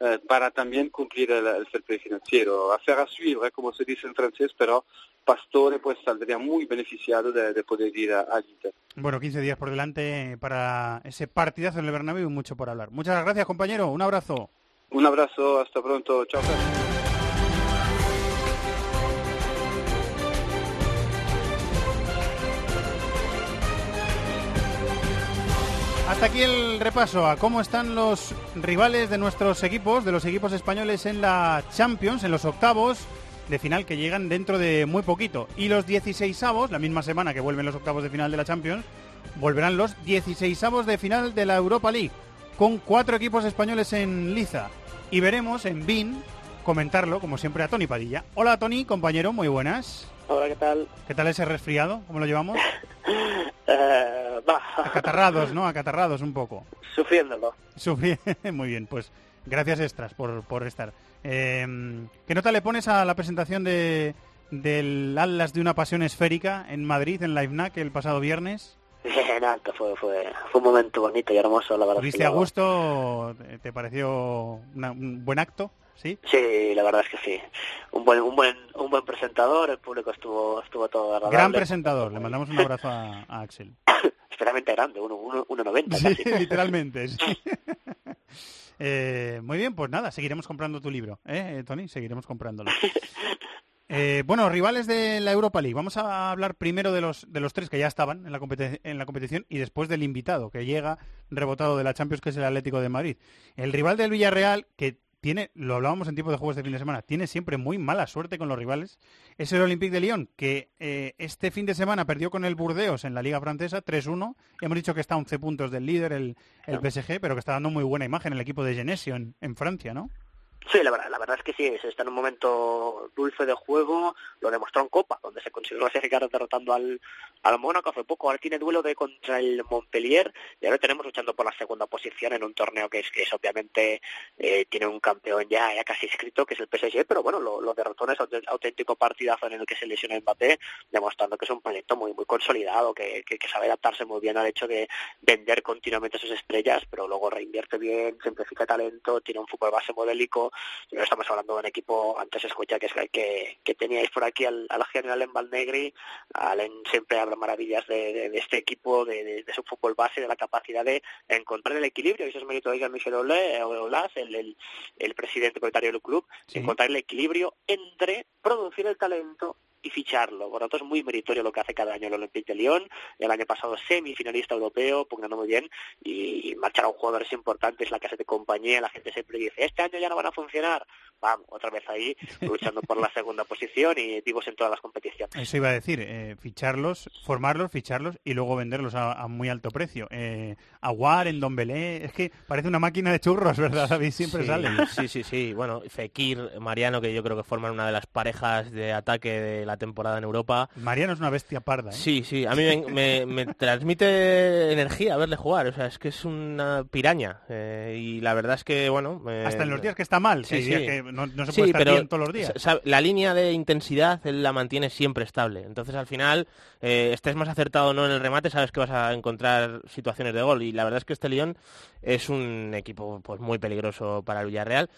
eh, para también cumplir el, el fair financiero. Hacer a suivre, como se dice en francés, pero Pastore pues saldría muy beneficiado de, poder ir al Inter. Bueno, 15 días por delante para ese partidazo en el Bernabéu y mucho por hablar. Muchas gracias, compañero. Un abrazo. Un abrazo, hasta pronto. Chao. Hasta aquí el repaso a cómo están los rivales de nuestros equipos, de los equipos españoles en la Champions, en los octavos de final que llegan dentro de muy poquito. Y los 16 avos, la misma semana que vuelven los octavos de final de la Champions, volverán los 16 avos de final de la Europa League, con cuatro equipos españoles en liza. Y veremos en BIN comentarlo, como siempre, a Tony Padilla. Hola Tony, compañero, muy buenas. Hola, ¿qué tal? ¿Qué tal ese resfriado? ¿Cómo lo llevamos? eh, Acatarrados, ¿no? Acatarrados un poco. Sufriéndolo. Muy bien, pues gracias extras por, por estar. Em, ¿Qué nota le pones a la presentación de, del Atlas de una pasión esférica en Madrid, en la IFNAC, el pasado viernes? En alto, fue, fue, fue un momento bonito y hermoso, la verdad. ¿Viste a gusto? ¿Te pareció un buen acto? ¿Sí? Sí, la verdad es que sí. Un buen, un buen, un buen presentador, el público estuvo, estuvo todo agradable. Gran presentador, le mandamos un abrazo a, Axel. Especialmente grande, 1,90 uno, Sí, literalmente, sí. Eh, muy bien, pues nada, seguiremos comprando tu libro, ¿eh, Tony? Seguiremos comprándolo. Eh, bueno, rivales de la Europa League. Vamos a hablar primero de los, de los tres que ya estaban en la, en la competición y después del invitado que llega rebotado de la Champions, que es el Atlético de Madrid. El rival del Villarreal, que tiene, lo hablábamos en tiempo de juegos de fin de semana, tiene siempre muy mala suerte con los rivales. Es el Olympique de Lyon, que eh, este fin de semana perdió con el Burdeos en la Liga Francesa 3-1. Y hemos dicho que está a 11 puntos del líder, el, el PSG, pero que está dando muy buena imagen el equipo de Genesio en, en Francia, ¿no? Sí, la verdad, la verdad es que sí, se está en un momento dulce de juego, lo demostró en Copa, donde se consiguió clasificar derrotando al, al Mónaco hace poco, ahora tiene duelo de contra el Montpellier y ahora tenemos luchando por la segunda posición en un torneo que es, que es obviamente eh, tiene un campeón ya, casi escrito, que es el PSG, pero bueno, lo, lo derrotó en ese auténtico partidazo en el que se lesiona Mbappé, demostrando que es un proyecto muy muy consolidado, que, que, que sabe adaptarse muy bien al hecho de vender continuamente sus estrellas, pero luego reinvierte bien, simplifica talento, tiene un fútbol base modélico, no estamos hablando de un equipo, antes escucha que, que, que teníais por aquí al, al general en Valnegri, Allen siempre habla maravillas de, este equipo, de, su fútbol base, de la capacidad de encontrar el equilibrio, y eso es mérito de Michel Olas, el, el, el presidente propietario del club, encontrar el equilibrio entre producir el talento y ficharlo. Por lo tanto, es muy meritorio lo que hace cada año el Olympique de Lyon. El año pasado semifinalista europeo, poniendo muy bien, y marchar a un jugador es importante, es la casa de compañía, la gente siempre dice, este año ya no van a funcionar. Vamos, otra vez ahí, luchando por la segunda posición y vivos en todas las competiciones. Eso iba a decir, eh, ficharlos, formarlos, ficharlos y luego venderlos a, muy alto precio. Eh, Aguar, en Don Belé, es que parece una máquina de churros, ¿verdad, David? Siempre sale. Sí, sí, sí. Bueno, Fekir, Mariano, que yo creo que forman una de las parejas de ataque de la temporada en Europa. Mariano es una bestia parda. ¿eh? Sí, sí, a mí me, transmite energía verle jugar, o sea, es que es una piraña. Eh, y la verdad es que, bueno... Hasta en los días que está mal, sí, sí. que no, se puede estar bien todos los días. La línea de intensidad él la mantiene siempre estable. Entonces, al final, eh, estés más acertado o no en el remate, sabes que vas a encontrar situaciones de gol. Y la verdad es que este Lyon es un equipo pues muy peligroso para el Villarreal.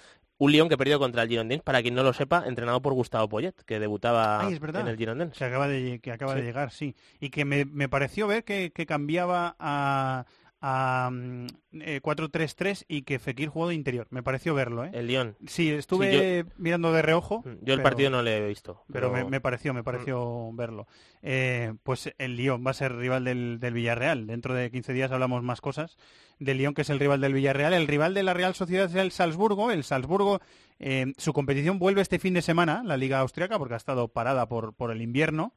Un Lyon que perdió contra el Girondins, para quien no lo sepa, entrenado por Gustavo Poyet, que debutaba en el Girondins. Que acaba de, que acaba de llegar, sí. Y que me, pareció ver que, cambiaba a, a 4-3-3 mm, eh, y que Fekir jugó de interior. Me pareció verlo, ¿eh? El Lyon. Sí, estuve mirando de reojo. Mm, yo el partido no lo he visto. Pero, me, pareció, me pareció mm. verlo. Eh, pues el Lyon va a ser rival del, del, Villarreal. Dentro de 15 días hablamos más cosas del Lyon, que es el rival del Villarreal. El rival de la Real Sociedad es el Salzburgo. El Salzburgo, eh, su competición vuelve este fin de semana, la Liga Austriaca, porque ha estado parada por, por el invierno.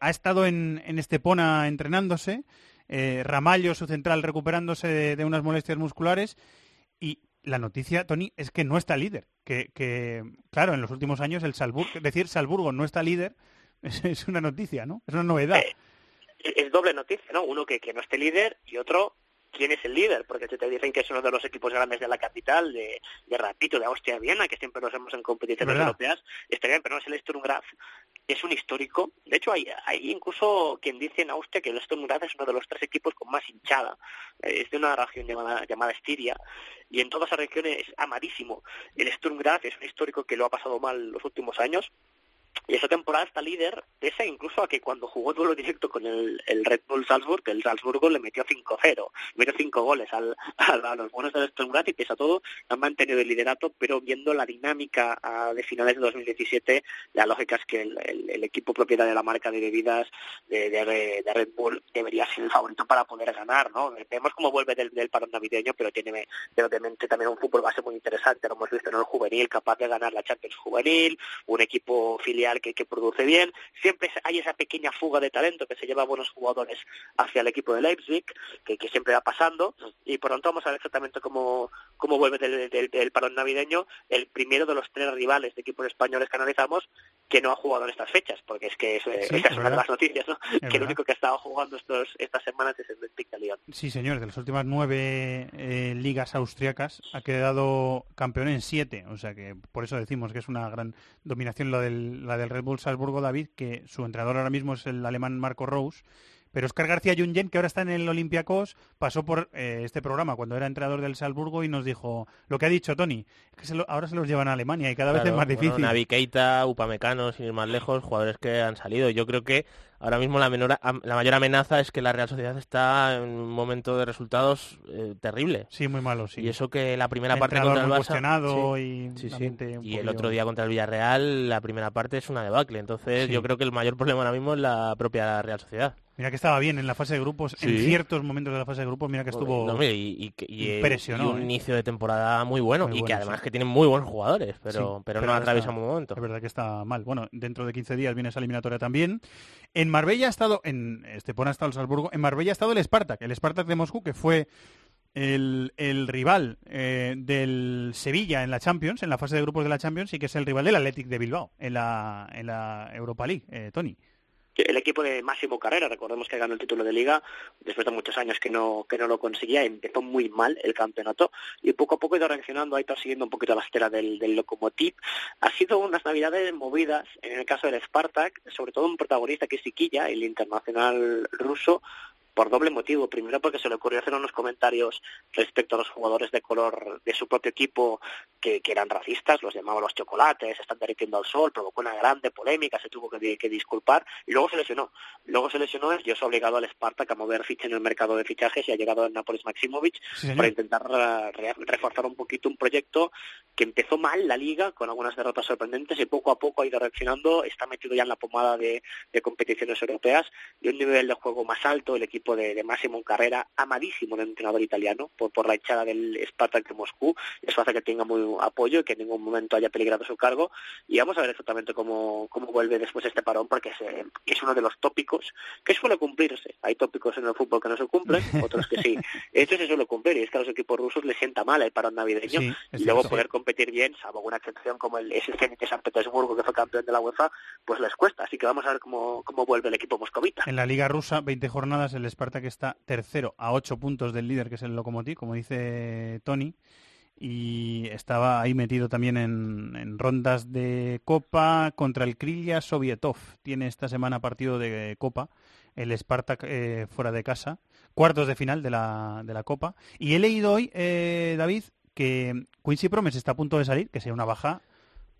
Ha estado en, en Estepona entrenándose. Eh, Ramallo, su central, recuperándose de, unas molestias musculares. Y la noticia, Tony, es que no está líder. Que, claro, en los últimos años el Salzburgo, decir Salzburgo no está líder es, una noticia, ¿no? Es una novedad. es doble noticia, ¿no? Uno que, que no esté líder y otro quién es el líder, porque te dicen que es uno de los equipos grandes de la capital, de, de Rapito, de Austria-Viena, que siempre nos vemos en competiciones europeas, está bien, pero no es el Sturm Graz, es un histórico. De hecho, hay, hay incluso quien dice en Austria que el Sturm Graz es uno de los tres equipos con más hinchada. Eh, es de una región llamada, llamada Estiria y en toda esa región es amadísimo. El Sturm Graz es un histórico que lo ha pasado mal los últimos años y esa temporada está líder, pese incluso a que cuando jugó duelo directo con el, Red Bull Salzburg, el Salzburgo le metió 5-0, metió 5 goles al, a los buenos del Stuttgart y pese a todo han mantenido el liderato, pero viendo la dinámica de finales de 2017, la lógica es que el, equipo propietario de la marca de bebidas de, Red Bull debería ser el favorito para poder ganar, ¿no? Vemos cómo vuelve del, del parón navideño, pero tiene obviamente también un fútbol base muy interesante, lo hemos visto en el juvenil, capaz de ganar la Champions juvenil, un equipo filial que, produce bien. Siempre hay esa pequeña fuga de talento que se lleva a buenos jugadores hacia el equipo de Leipzig, que, siempre va pasando. Y por tanto vamos a ver exactamente cómo, cómo vuelve del, del, parón navideño el primero de los tres rivales de equipos españoles que analizamos que no ha jugado en estas fechas, porque es que es, esa es una de las noticias, ¿no? que el único que ha estado jugando estos, estas semanas es el Benfica Lyon. Sí, señor, de las últimas nueve eh, ligas austriacas ha quedado campeón en siete, o sea que por eso decimos que es una gran dominación la del, la del Red Bull Salzburgo David, que su entrenador ahora mismo es el alemán Marco Rose, pero Oscar García Jungen, que ahora está en el Olympiacos, pasó por eh, este programa cuando era entrenador del Salzburgo y nos dijo lo que ha dicho Tony, que ahora se los llevan a Alemania y cada vez es más difícil. Bueno, Navi Keita, Upamecano, sin ir más lejos, jugadores que han salido. Yo creo que ahora mismo la, menor, la mayor amenaza es que la Real Sociedad está en un momento de resultados eh, terrible. Sí, muy malo, sí. Y eso que la primera parte contra el Barça... y, y el otro día contra el Villarreal, la primera parte es una debacle. Entonces yo creo que el mayor problema ahora mismo es la propia Real Sociedad. Mira que estaba bien en la fase de grupos, en ciertos momentos de la fase de grupos, mira que estuvo no, y, y, un ¿eh? inicio de temporada muy bueno y que además que tienen muy buenos jugadores, pero, pero, no atraviesa un momento. Es verdad que está mal. Bueno, dentro de 15 días viene esa eliminatoria también. En Marbella ha estado, el Salzburgo, en Marbella ha estado el Spartak, el Spartak de Moscú, que fue el, rival eh, del Sevilla en la Champions, en la fase de grupos de la Champions, y que es el rival del Athletic de Bilbao en la, en la Europa League, eh, Tony el equipo de Máximo Carrera, recordemos que ganó el título de liga después de muchos años que no, que no lo conseguía, empezó muy mal el campeonato y poco a poco ha ido reaccionando, ha ido siguiendo un poquito la estela del, del Lokomotiv. Ha sido unas navidades movidas, en el caso del Spartak, sobre todo un protagonista que es Siquilla, el internacional ruso, por doble motivo. Primero porque se le ocurrió hacer unos comentarios respecto a los jugadores de color de su propio equipo que, eran racistas, los llamaba los chocolates, están derritiendo al sol, provocó una grande polémica, se tuvo que, disculpar y luego se lesionó. Luego se lesionó y se ha obligado al Spartak a mover ficha en el mercado de fichajes y ha llegado el Nápoles Maximovic para intentar eh, reforzar un poquito un proyecto que empezó mal la liga con algunas derrotas sorprendentes y poco a poco ha ido reaccionando, está metido ya en la pomada de, de competiciones europeas y un nivel de juego más alto, el equipo de, Máximo Carrera, amadísimo del entrenador italiano por, por la echada del Spartak de Moscú. Eso hace que tenga muy apoyo y que en ningún momento haya peligrado su cargo. Y vamos a ver exactamente cómo, cómo vuelve después este parón, porque es, eh, es uno de los tópicos que suele cumplirse. Hay tópicos en el fútbol que no se cumplen, otros que sí. Esto se suele cumplir y es que a los equipos rusos les sienta mal el parón navideño y luego poder competir bien, salvo una excepción como el Zenit de San Petersburgo que fue campeón de la UEFA, pues les cuesta. Así que vamos a ver cómo, cómo vuelve el equipo moscovita. En la Liga Rusa, 20 jornadas, el que está tercero a ocho puntos del líder, que es el Lokomotiv, como dice Tony, y estaba ahí metido también en, rondas de Copa contra el Krylia Sovietov. Tiene esta semana partido de Copa, el Spartak eh, fuera de casa, cuartos de final de la, de la Copa. Y he leído hoy, eh, David, que Quincy Promes está a punto de salir, que sea una baja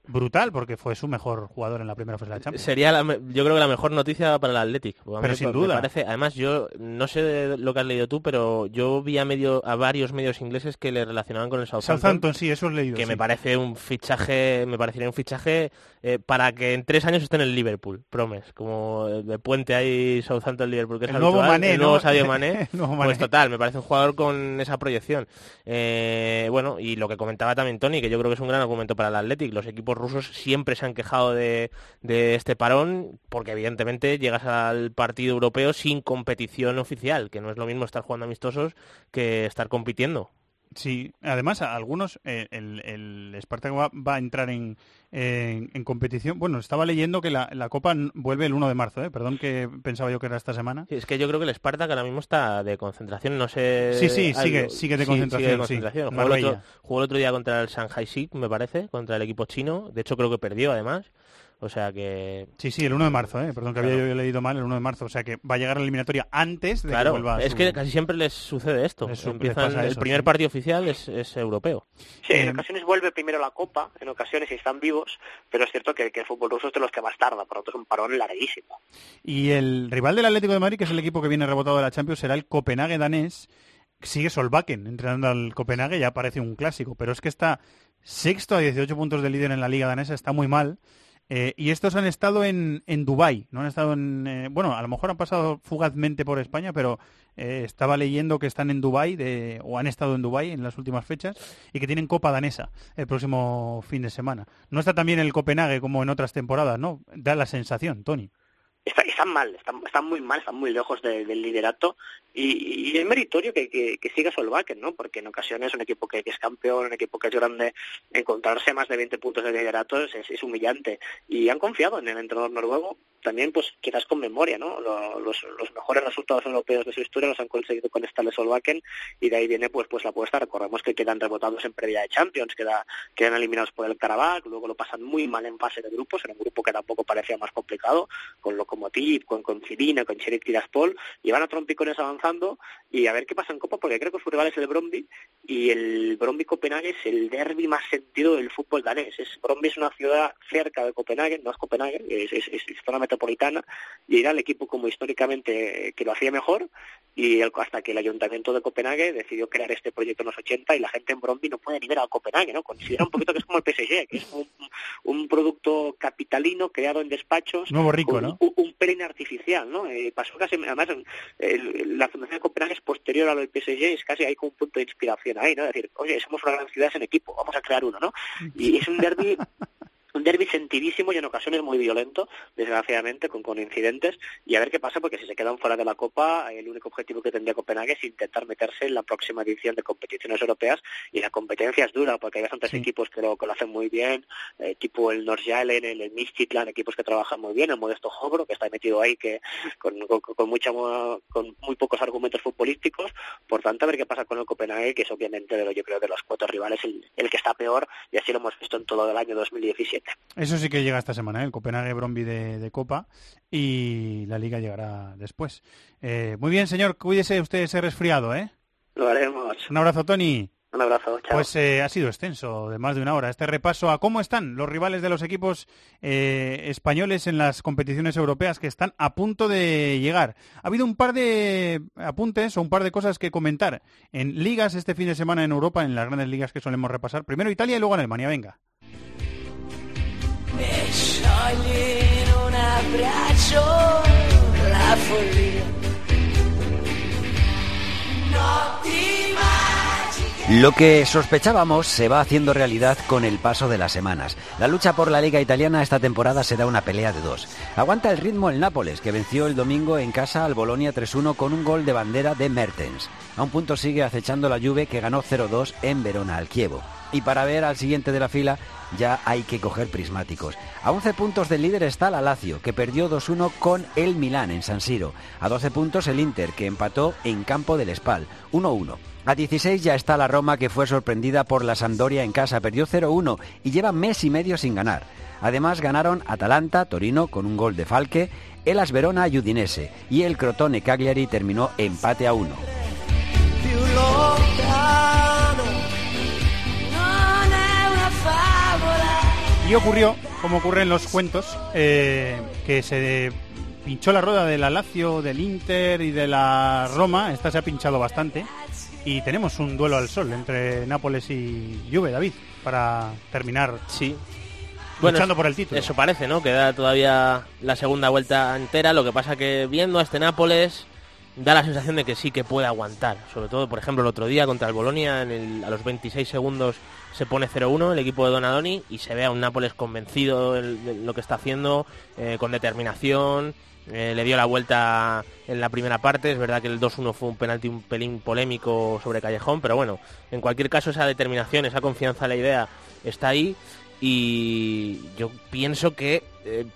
brutal porque fue su mejor jugador en la primera fase de la Champions. Sería, yo creo que la mejor noticia para el Athletic. pero sin duda. parece, además, yo no sé lo que has leído tú, pero yo vi a, medio, a varios medios ingleses que le relacionaban con el Southampton. Southampton, sí, eso he leído. Que me parece un fichaje, me parecería un fichaje eh, para que en tres años esté en el Liverpool, promes. Como de puente ahí Southampton-Liverpool, que es el nuevo Mané, el nuevo Sadio Mané. Pues total, me parece un jugador con esa proyección. Eh, bueno, y lo que comentaba también Tony, que yo creo que es un gran argumento para el Athletic. Los equipos rusos siempre se han quejado de, este parón, porque evidentemente llegas al partido europeo sin competición oficial, que no es lo mismo estar jugando amistosos que estar compitiendo. Sí, además algunos, eh, el, el Spartak va, a entrar en, en, competición. Bueno, estaba leyendo que la, Copa vuelve el 1 de marzo, ¿eh? perdón que pensaba yo que era esta semana. es que yo creo que el Spartak ahora mismo está de concentración, no sé... Sí, sí, sigue, sigue de concentración. Jugó, el otro, jugó, el otro, día contra el Shanghai Sig, me parece, contra el equipo chino, de hecho creo que perdió además. O sea que... Sí, sí, el 1 de marzo, ¿eh? perdón que había yo leído mal, el 1 de marzo. O sea que va a llegar a la eliminatoria antes de claro, que vuelva es que casi siempre les sucede esto. el primer partido oficial es, europeo. Sí, en ocasiones vuelve primero la Copa, en ocasiones están vivos, pero es cierto que, el fútbol ruso es de los que más tarda, por lo tanto es un parón larguísimo. Y el rival del Atlético de Madrid, que es el equipo que viene rebotado de la Champions, será el Copenhague danés. Sigue Solbakken entrenando al Copenhague, ya parece un clásico, pero es que está sexto a 18 puntos de líder en la liga danesa, está muy mal. Eh, y estos han estado en, en Dubái, no han estado en... Eh, bueno, a lo mejor han pasado fugazmente por España, pero eh, estaba leyendo que están en Dubái, o han estado en Dubái en las últimas fechas, y que tienen Copa Danesa el próximo fin de semana. No está también el Copenhague como en otras temporadas, ¿no? Da la sensación, Tony están mal, están, muy mal, están muy lejos del liderato y, y, es meritorio que, siga Solbakken, ¿no? Porque en ocasiones un equipo que, es campeón, un equipo que es grande, encontrarse más de 20 puntos de liderato es, humillante y han confiado en el entrenador noruego también pues quizás con memoria, ¿no? Los, mejores resultados europeos de su historia los han conseguido con Stale Solbakken y de ahí viene pues pues la apuesta, recordemos que quedan rebotados en previa de Champions, queda, quedan eliminados por el Karabakh, luego lo pasan muy mal en fase de grupos, en un grupo que tampoco parecía más complicado, con Lokomotiv, con, con Cidina, con Sheriff Tiraspol, y van a trompicones avanzando y a ver qué pasa en Copa, porque creo que su rival es el Bromby y el Bromby Copenhague es el derby más sentido del fútbol danés. Es, Bromby es una ciudad cerca de Copenhague, no es Copenhague, es zona metropolitana y era el equipo como históricamente que lo hacía mejor y hasta que el ayuntamiento de Copenhague decidió crear este proyecto en los 80 y la gente en Bromby no puede ni ver a Copenhague, ¿no? Considera un poquito que es como el PSG, que es un, un producto capitalino creado en despachos. Nuevo rico, ¿no? Un, un artificial, ¿no? Eh, pasó casi, además, la Fundación de Copenhague es posterior a lo del PSG, es casi hay como un punto de inspiración ahí, ¿no? Es decir, oye, somos una gran ciudad en equipo, vamos a crear uno, ¿no? Y es un derby un derby sentidísimo y en ocasiones muy violento, desgraciadamente, con, con incidentes, y a ver qué pasa, porque si se quedan fuera de la Copa, el único objetivo que tendría Copenhague es intentar meterse en la próxima edición de competiciones europeas, y la competencia es dura, porque hay bastantes equipos que lo, que lo hacen muy bien, eh, tipo el Norjalen, el, el Midtjylland, equipos que trabajan muy bien, el Modesto Hobro, que está metido ahí que con, con, mucha, con muy pocos argumentos futbolísticos, por tanto, a ver qué pasa con el Copenhague, que es obviamente, de lo, yo creo, de los cuatro rivales, el, el que está peor, y así lo hemos visto en todo el año 2017. Eso sí que llega esta semana, ¿eh? el Copenhague Bromby de, Copa y la Liga llegará después. Eh, muy bien, señor, cuídese usted ese resfriado, ¿eh? Lo haremos. Un abrazo, Tony. Un abrazo, chao. Pues eh, ha sido extenso, de más de una hora, este repaso a cómo están los rivales de los equipos españoles en las competiciones europeas que están a punto de llegar. Ha habido un par de apuntes o un par de cosas que comentar en ligas este fin de semana en Europa, en las grandes ligas que solemos repasar. Primero Italia y luego Alemania, venga. Lo que sospechábamos se va haciendo realidad con el paso de las semanas. La lucha por la liga italiana esta temporada será una pelea de dos. Aguanta el ritmo el Nápoles, que venció el domingo en casa al Bolonia 3-1 con un gol de bandera de Mertens. A un punto sigue acechando la Juve, que ganó 0-2 en Verona al. Y para ver al siguiente de la fila ya hay que coger prismáticos. A 11 puntos del líder está la Lazio, que perdió 2-1 con el Milán en San Siro. A 12 puntos el Inter, que empató en campo del Spal, 1-1. A 16 ya está la Roma, que fue sorprendida por la Sampdoria en casa, perdió 0-1 y lleva mes y medio sin ganar. Además ganaron Atalanta, Torino con un gol de Falque, Elas Verona y Udinese, y el Crotone Cagliari terminó empate a 1. Y ocurrió, como ocurre en los cuentos, eh, que se pinchó la rueda de la Lazio, del Inter y de la Roma. Esta se ha pinchado bastante. Y tenemos un duelo al sol entre Nápoles y Juve, David, para terminar. Sí. Luchando por el título. Eso parece, ¿no? Queda todavía la segunda vuelta entera. Lo que pasa que viendo a este Nápoles da la sensación de que sí que puede aguantar. Sobre todo, por ejemplo, el otro día contra el Bolonia, a los 26 segundos se pone 0-1 el equipo de Donadoni y se ve a un Nápoles convencido de lo que está haciendo, eh, con determinación. Eh, le dio la vuelta en la primera parte. Es verdad que el 2-1 fue un penalti un pelín polémico sobre Callejón, pero bueno, en cualquier caso esa determinación, esa confianza en la idea está ahí y yo pienso que eh,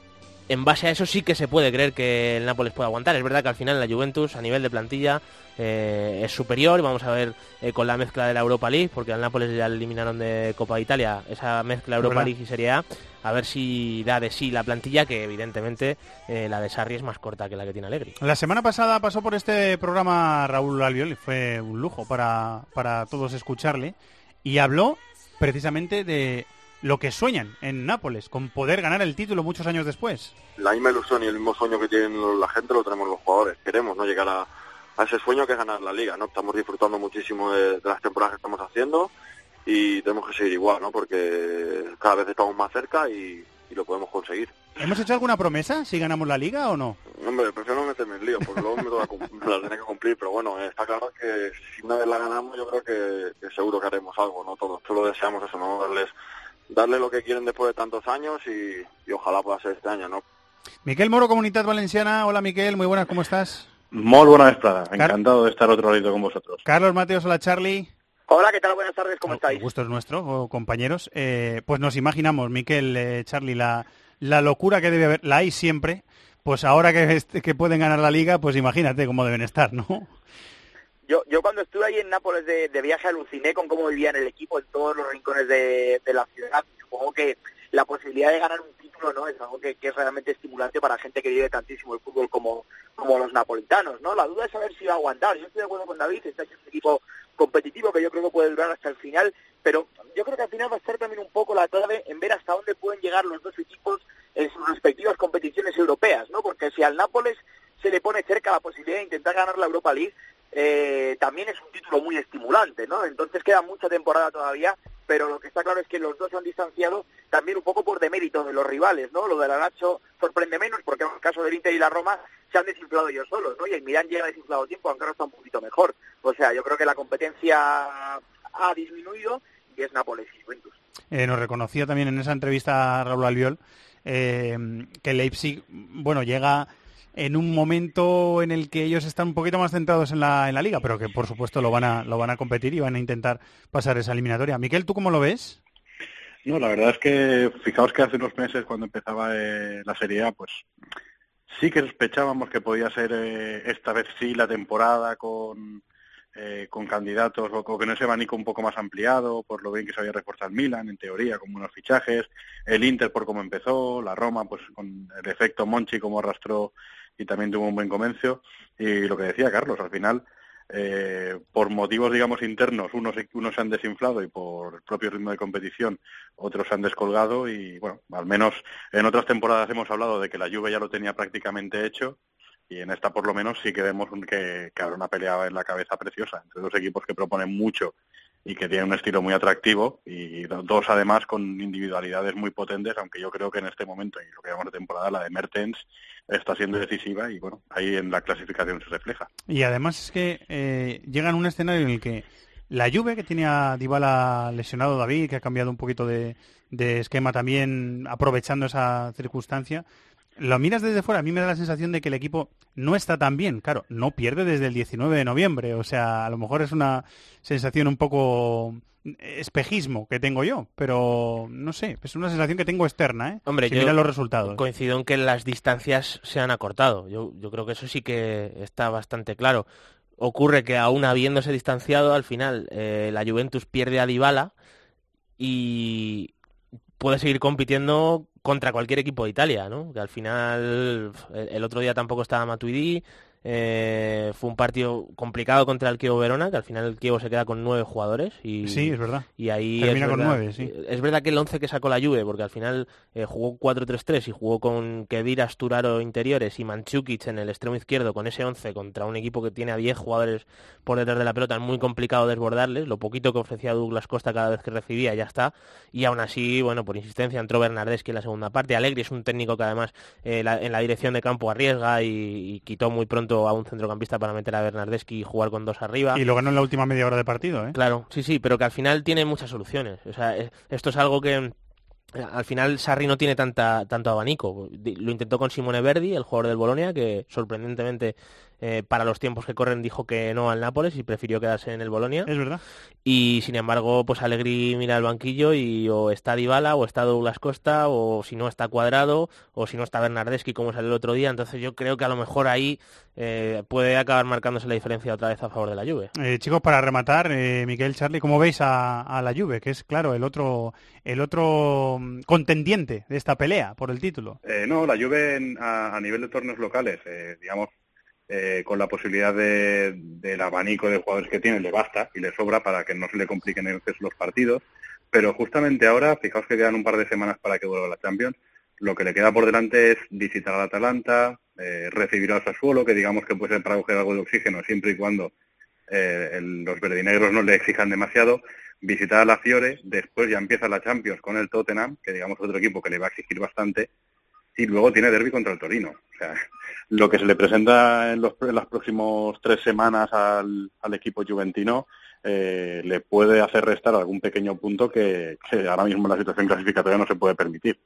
en base a eso sí que se puede creer que el Nápoles puede aguantar. Es verdad que al final la Juventus a nivel de plantilla eh, es superior. Vamos a ver eh, con la mezcla de la Europa League, porque al Nápoles ya eliminaron de Copa de Italia esa mezcla Europa League y Serie A. A ver si da de sí la plantilla, que evidentemente eh, la de Sarri es más corta que la que tiene Allegri. La semana pasada pasó por este programa Raúl Albiol y fue un lujo para, para todos escucharle. Y habló precisamente de lo que sueñan en Nápoles, con poder ganar el título muchos años después. La misma ilusión y el mismo sueño que tienen la gente lo tenemos los jugadores. Queremos no llegar a, ese sueño que es ganar la liga, ¿no? Estamos disfrutando muchísimo de, las temporadas que estamos haciendo y tenemos que seguir igual, ¿no? Porque cada vez estamos más cerca y, lo podemos conseguir. ¿Hemos hecho alguna promesa si ganamos la liga o no? Hombre, prefiero no meterme en lío, porque luego me, la tengo que cumplir, pero bueno, está claro que si una vez la ganamos yo creo que, seguro que haremos algo, ¿no? Todos, todos lo deseamos eso, ¿no? Darles darle lo que quieren después de tantos años y, ojalá pueda ser este año, ¿no? Miquel Moro, Comunidad Valenciana. Hola, Miquel. Muy buenas, ¿cómo estás? Muy buenas, Prada. Encantado de estar otro lado con vosotros. Carlos Mateos, hola, Charlie. Hola, ¿qué tal? Buenas tardes, ¿cómo estáis? El gusto es nuestro, compañeros. Eh, pues nos imaginamos, Miquel, eh, Charlie, la, la locura que debe haber, la hay siempre, pues ahora que, que pueden ganar la liga, pues imagínate cómo deben estar, ¿no? Yo, yo cuando estuve ahí en Nápoles de, viaje aluciné con cómo vivían el equipo en todos los rincones de, la ciudad. Supongo que la posibilidad de ganar un título no es algo que, es realmente estimulante para gente que vive tantísimo el fútbol como, los napolitanos. no La duda es saber si va a aguantar. Yo estoy de acuerdo con David, está es un equipo competitivo que yo creo que puede durar hasta el final, pero yo creo que al final va a ser también un poco la clave en ver hasta dónde pueden llegar los dos equipos en sus respectivas competiciones europeas, ¿no? Porque si al Nápoles se le pone cerca la posibilidad de intentar ganar la Europa League, eh, también es un título muy estimulante, ¿no? Entonces queda mucha temporada todavía, pero lo que está claro es que los dos se han distanciado también un poco por demérito de los rivales, ¿no? Lo de la Nacho sorprende menos porque en el caso del Inter y la Roma se han desinflado ellos solos, ¿no? Y el Milán llega desinflado tiempo, aunque ahora está un poquito mejor. O sea, yo creo que la competencia ha disminuido y es Nápoles y Juventus. Eh, nos reconocía también en esa entrevista Raúl Albiol eh, que Leipzig, bueno, llega en un momento en el que ellos están un poquito más centrados en la, en la liga, pero que por supuesto lo van a lo van a competir y van a intentar pasar esa eliminatoria. Miquel, ¿tú cómo lo ves? No, la verdad es que fijaos que hace unos meses cuando empezaba eh, la Serie A, pues sí que sospechábamos que podía ser eh, esta vez sí la temporada con eh, con candidatos o con ese abanico un poco más ampliado, por lo bien que se había reforzado el Milan, en teoría, con buenos fichajes, el Inter por cómo empezó, la Roma pues con el efecto Monchi como arrastró y también tuvo un buen comercio. Y lo que decía Carlos, al final, eh, por motivos, digamos, internos, unos, unos se han desinflado y por el propio ritmo de competición otros se han descolgado y, bueno, al menos en otras temporadas hemos hablado de que la Juve ya lo tenía prácticamente hecho y en esta por lo menos sí que vemos que, que habrá una pelea en la cabeza preciosa entre dos equipos que proponen mucho y que tiene un estilo muy atractivo y dos además con individualidades muy potentes, aunque yo creo que en este momento y lo que llamamos de temporada, la de Mertens está siendo decisiva y bueno, ahí en la clasificación se refleja. Y además es que eh, llega en un escenario en el que la Juve, que tiene a Dybala lesionado David, que ha cambiado un poquito de esquema también aprovechando esa circunstancia, lo miras desde fuera, a mí me da la sensación de que el equipo no está tan bien. Claro, no pierde desde el 19 de noviembre. O sea, a lo mejor es una sensación un poco espejismo que tengo yo, pero no sé, es una sensación que tengo externa, ¿eh? Hombre, si yo los resultados. coincido en que las distancias se han acortado. Yo, yo creo que eso sí que está bastante claro. Ocurre que aún habiéndose distanciado, al final eh, la Juventus pierde a Dybala y puede seguir compitiendo contra cualquier equipo de Italia, ¿no? Que al final el otro día tampoco estaba Matuidi, eh, fue un partido complicado contra el Kievo Verona, que al final el Kievo se queda con nueve jugadores. Y, sí, es verdad. Y ahí Termina es con verdad, nueve, sí. Es verdad que el once que sacó la Juve, porque al final eh, jugó 4-3-3 y jugó con Kedira, Asturaro interiores y Manchukic en el extremo izquierdo con ese once contra un equipo que tiene a 10 jugadores por detrás de la pelota, es muy complicado desbordarles. Lo poquito que ofrecía Douglas Costa cada vez que recibía ya está. Y aún así, bueno, por insistencia entró Bernardeschi en la segunda parte. Alegri es un técnico que además eh, en la dirección de campo arriesga y quitó muy pronto a un centrocampista para meter a Bernardeschi y jugar con dos arriba. Y lo ganó en la última media hora de partido, ¿eh? Claro, sí, sí, pero que al final tiene muchas soluciones. O sea, esto es algo que eh, al final Sarri no tiene tanta, tanto abanico. Lo intentó con Simone Verdi, el jugador del Bolonia, que sorprendentemente eh, para los tiempos que corren dijo que no al Nápoles y prefirió quedarse en el Bolonia. Es verdad. Y sin embargo, pues Allegri mira al banquillo y o está Dybala o está Douglas Costa o si no está Cuadrado o si no está Bernardeschi como salió el otro día. Entonces yo creo que a lo mejor ahí eh, puede acabar marcándose la diferencia otra vez a favor de la Juve. Eh, chicos, para rematar, eh, Miguel, Charlie, ¿cómo veis a, la Juve? Que es, claro, el otro, el otro mm, contendiente de esta pelea por el título. no, la Juve a, nivel de torneos locales, digamos, eh, con la posibilidad de, del abanico de jugadores que tiene, le basta y le sobra para que no se le compliquen los partidos. Pero justamente ahora, fijaos que quedan un par de semanas para que vuelva la Champions, lo que le queda por delante es visitar al Atalanta, eh, recibir al Sassuolo, que digamos que puede ser para coger algo de oxígeno siempre y cuando eh, los verdinegros no le exijan demasiado, visitar a la Fiore, después ya empieza la Champions con el Tottenham, que digamos otro equipo que le va a exigir bastante, y luego tiene derby contra el Torino. O sea, lo que se le presenta en, los, las próximas tres semanas al, equipo juventino eh, le puede hacer restar algún pequeño punto que, ahora mismo en la situación clasificatoria no se puede permitir.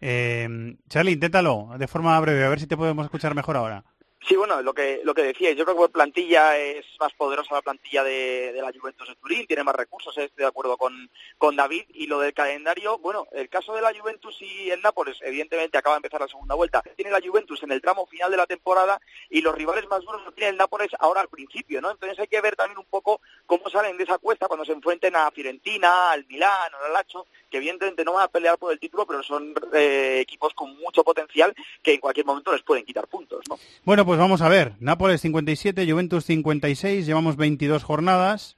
Eh, Charlie, inténtalo de forma breve, a ver si te podemos escuchar mejor ahora. Sí, bueno, lo que lo que decía, yo creo que la plantilla es más poderosa la plantilla de, la Juventus de Turín, tiene más recursos, estoy de acuerdo con, con David. Y lo del calendario, bueno, el caso de la Juventus y el Nápoles, evidentemente acaba de empezar la segunda vuelta. Tiene la Juventus en el tramo final de la temporada y los rivales más duros lo tiene el Nápoles ahora al principio, ¿no? Entonces hay que ver también un poco cómo salen de esa cuesta cuando se enfrenten a Fiorentina, al Milán, al Lacho, que evidentemente no van a pelear por el título, pero son eh, equipos con mucho potencial que en cualquier momento les pueden quitar puntos, ¿no? Bueno, pues vamos a ver. Nápoles 57, Juventus 56, llevamos 22 jornadas.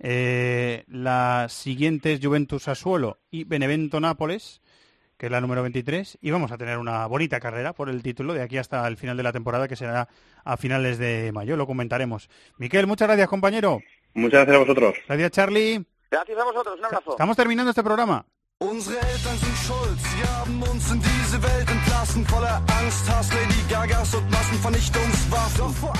Eh, las siguientes Juventus Asuelo y Benevento Nápoles, que es la número 23, y vamos a tener una bonita carrera por el título de aquí hasta el final de la temporada, que será a finales de mayo, lo comentaremos. Miquel, muchas gracias, compañero. Muchas gracias a vosotros. Gracias, Charlie. Gracias a vosotros, un abrazo. Estamos terminando este programa.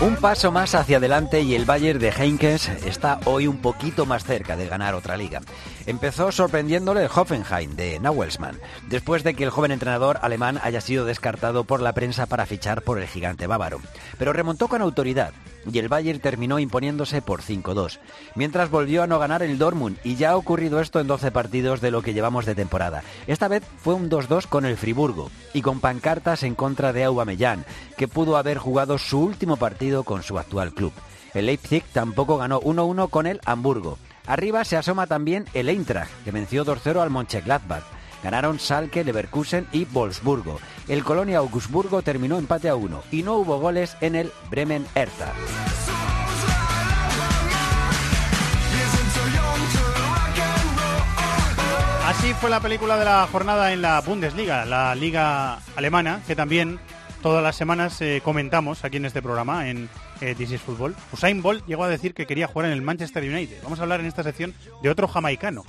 Un paso más hacia adelante y el Bayern de Heinkes está hoy un poquito más cerca de ganar otra liga. Empezó sorprendiéndole el Hoffenheim de Nauelsmann, después de que el joven entrenador alemán haya sido descartado por la prensa para fichar por el gigante bávaro. Pero remontó con autoridad y el Bayern terminó imponiéndose por 5-2, mientras volvió a no ganar el Dortmund y ya ha ocurrido esto en 12 partidos de lo que llevamos de temporada. Esta vez fue un 2-2 con el Friburgo y con pancartas en contra de Aubameyang, que pudo haber jugado su último partido con su actual club. El Leipzig tampoco ganó 1-1 con el Hamburgo. Arriba se asoma también el Eintracht, que venció 2-0 al Mönchengladbach. Ganaron Salke, Leverkusen y Wolfsburgo. El Colonia Augsburgo terminó empate a uno y no hubo goles en el Bremen Hertha. Así fue la película de la jornada en la Bundesliga, la liga alemana, que también todas las semanas eh, comentamos aquí en este programa en eh, This is Football. Usain Bolt llegó a decir que quería jugar en el Manchester United. Vamos a hablar en esta sección de otro jamaicano,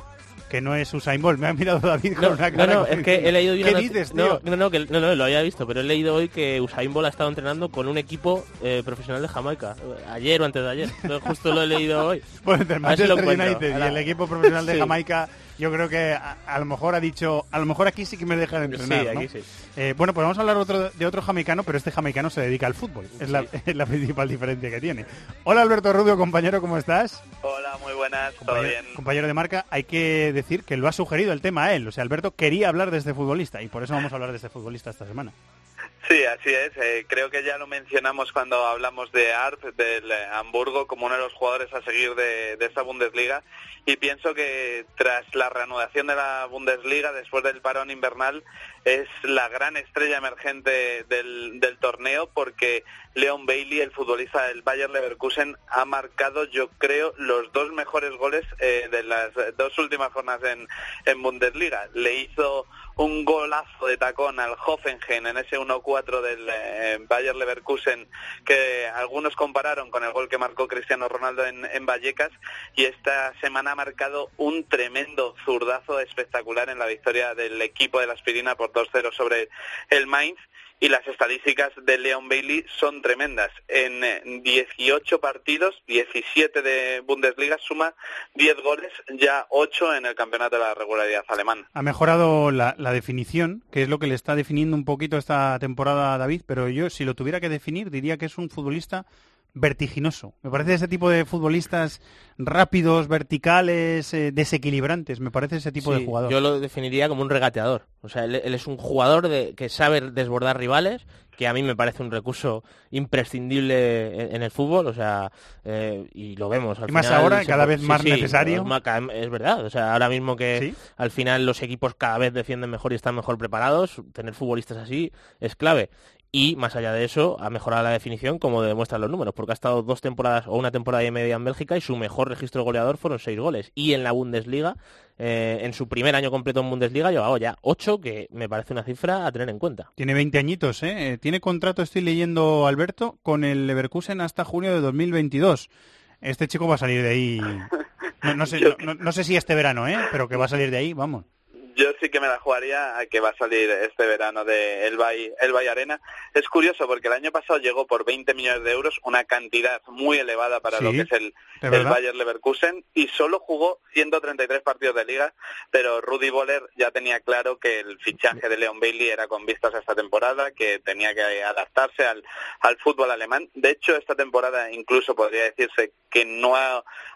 que no es Usain Bolt. Me ha mirado David con una cara. No, no, es que he leído ¿Qué dices, tío? No, no, no, lo había visto, pero he leído hoy que Usain Bolt ha estado entrenando con un equipo eh, profesional de Jamaica. Ayer o antes de ayer. Justo lo he leído hoy. Bueno, y el equipo profesional de Jamaica yo creo que a, lo mejor ha dicho, a lo mejor aquí sí que me dejan entrenar. Sí, aquí sí. Eh, bueno, pues vamos a hablar otro, de otro jamaicano, pero este jamaicano se dedica al fútbol. Es, la, principal diferencia que tiene. Hola Alberto Rubio, compañero, ¿cómo estás? Hola, muy buenas, todo bien. Compañero de marca, hay que decir que lo ha sugerido el tema a él. O sea, Alberto quería hablar de este futbolista y por eso vamos a hablar de este futbolista esta semana. Sí, así es. Eh, creo que ya lo mencionamos cuando hablamos de Arp, del eh, Hamburgo, como uno de los jugadores a seguir de, esta Bundesliga. Y pienso que tras la reanudación de la Bundesliga, después del parón invernal, es la gran estrella emergente del, torneo porque Leon Bailey, el futbolista del Bayer Leverkusen, ha marcado, yo creo, los dos mejores goles eh, de las dos últimas jornadas en, en Bundesliga. Le hizo un golazo de tacón al Hoffenheim en ese 1-4 del eh, Bayer Leverkusen que algunos compararon con el gol que marcó Cristiano Ronaldo en, en, Vallecas. Y esta semana ha marcado un tremendo zurdazo espectacular en la victoria del equipo de la Aspirina por 2-0 sobre el Mainz y las estadísticas de Leon Bailey son tremendas. En 18 partidos, 17 de Bundesliga, suma 10 goles, ya 8 en el campeonato de la regularidad alemán. Ha mejorado la, definición, que es lo que le está definiendo un poquito esta temporada a David, pero yo si lo tuviera que definir diría que es un futbolista vertiginoso. Me parece ese tipo de futbolistas rápidos, verticales, eh, desequilibrantes. Me parece ese tipo de jugador. Yo lo definiría como un regateador. O sea, él, es un jugador de, que sabe desbordar rivales, que a mí me parece un recurso imprescindible en, el fútbol. O sea, eh, y lo vemos. y más ahora, cada vez más necesario. Es verdad. O sea, ahora mismo que al final los equipos cada vez defienden mejor y están mejor preparados, tener futbolistas así es clave y más allá de eso ha mejorado la definición como demuestran los números, porque ha estado dos temporadas o una temporada y media en Bélgica y su mejor registro goleador fueron seis goles. Y en la Bundesliga, eh, en su primer año completo en Bundesliga, ha llevado ya ocho, que me parece una cifra a tener en cuenta. Tiene 20 añitos, ¿eh? ¿eh? Tiene contrato, estoy leyendo, Alberto, con el Leverkusen hasta junio de 2022. Este chico va a salir de ahí, no, sé, no sé si este verano, ¿eh? Pero que va a salir de ahí, vamos yo sí que me la jugaría a que va a salir este verano de El Bay, el Bay Arena. Es curioso porque el año pasado llegó por 20 millones de euros, una cantidad muy elevada para lo que es el, el Bayer Leverkusen, y solo jugó 133 partidos de liga, pero Rudy Boller ya tenía claro que el fichaje de Leon Bailey era con vistas a esta temporada, que tenía que adaptarse al, al fútbol alemán. De hecho, esta temporada incluso podría decirse que no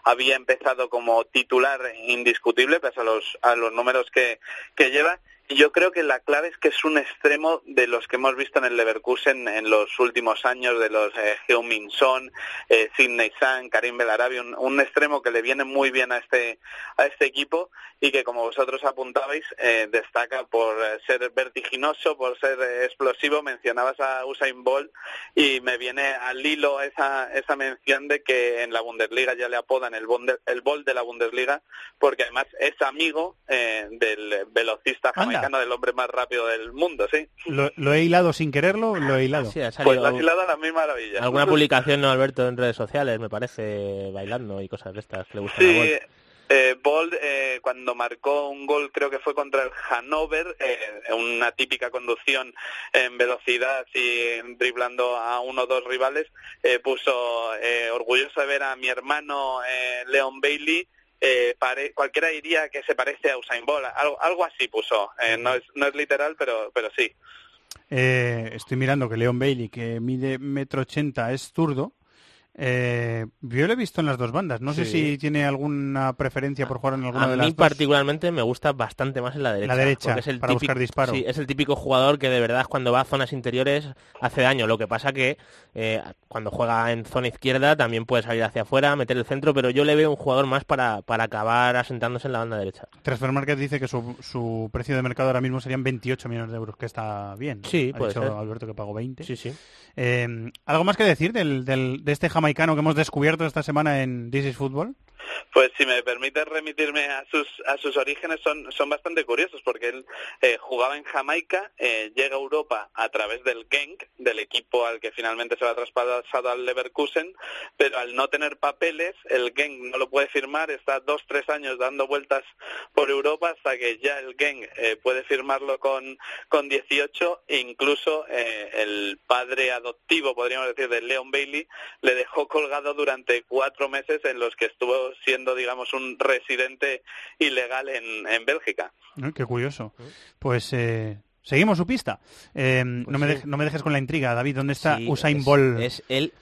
había empezado como titular indiscutible, pese a los, a los números que, que lleva yo creo que la clave es que es un extremo de los que hemos visto en el Leverkusen en los últimos años, de los eh, Heung-Min Son, eh, Sidney San, Karim Belarabi, un, extremo que le viene muy bien a este, a este equipo y que, como vosotros apuntabais, eh, destaca por eh, ser vertiginoso, por ser explosivo. Mencionabas a Usain Bolt y me viene al hilo esa, esa mención de que en la Bundesliga ya le apodan el, el Bolt de la Bundesliga porque además es amigo del velocista del hombre más rápido del mundo, sí. Lo, he hilado sin quererlo, lo he hilado. Sí, pues lo has hilado a la misma maravilla. Alguna publicación, ¿no, Alberto, en redes sociales, me parece, bailando y cosas de estas que le gustan sí. Eh, Bold, eh, cuando marcó un gol, creo que fue contra el Hannover, eh, una típica conducción en velocidad y driblando a uno o dos rivales, eh, puso orgulloso de ver a mi hermano Leon Bailey eh, cualquiera diría que se parece a Usain Bolt, algo, algo así puso, eh, no, es, no es literal, pero, pero sí. Eh, estoy mirando que Leon Bailey, que mide metro ochenta, es zurdo, eh, yo lo he visto en las dos bandas. No sé si tiene alguna preferencia por jugar en alguna de las dos. A mí particularmente me gusta bastante más en la derecha. La derecha, es el para buscar disparo. Sí, es el típico jugador que de verdad cuando va a zonas interiores hace daño. Lo que pasa que eh, cuando juega en zona izquierda también puede salir hacia afuera, meter el centro, pero yo le veo un jugador más para, para acabar asentándose en la banda derecha. Transfer Market dice que su, su, precio de mercado ahora mismo serían 28 millones de euros, que está bien. Sí, ha puede dicho Alberto que pagó 20. Sí, sí. Eh, ¿Algo más que decir del, del, de este jamaicano que hemos descubierto esta semana en This is Football? Pues si me permite remitirme a sus, a sus orígenes, son, son bastante curiosos, porque él eh, jugaba en Jamaica, eh, llega a Europa a través del Genk, del equipo al que finalmente se va traspasado al Leverkusen, pero al no tener papeles, el Genk no lo puede firmar, está dos, tres años dando vueltas por Europa hasta que ya el Genk eh, puede firmarlo con, con 18 e incluso el padre adoptivo, podríamos decir, de Leon Bailey, le dejó colgado durante cuatro meses en los que estuvo siendo, digamos, un residente ilegal en, en Bélgica. qué curioso. Pues eh, seguimos su pista. Eh, pues no, me no, me dejes con la intriga, David. ¿Dónde está Usain Bolt? Es el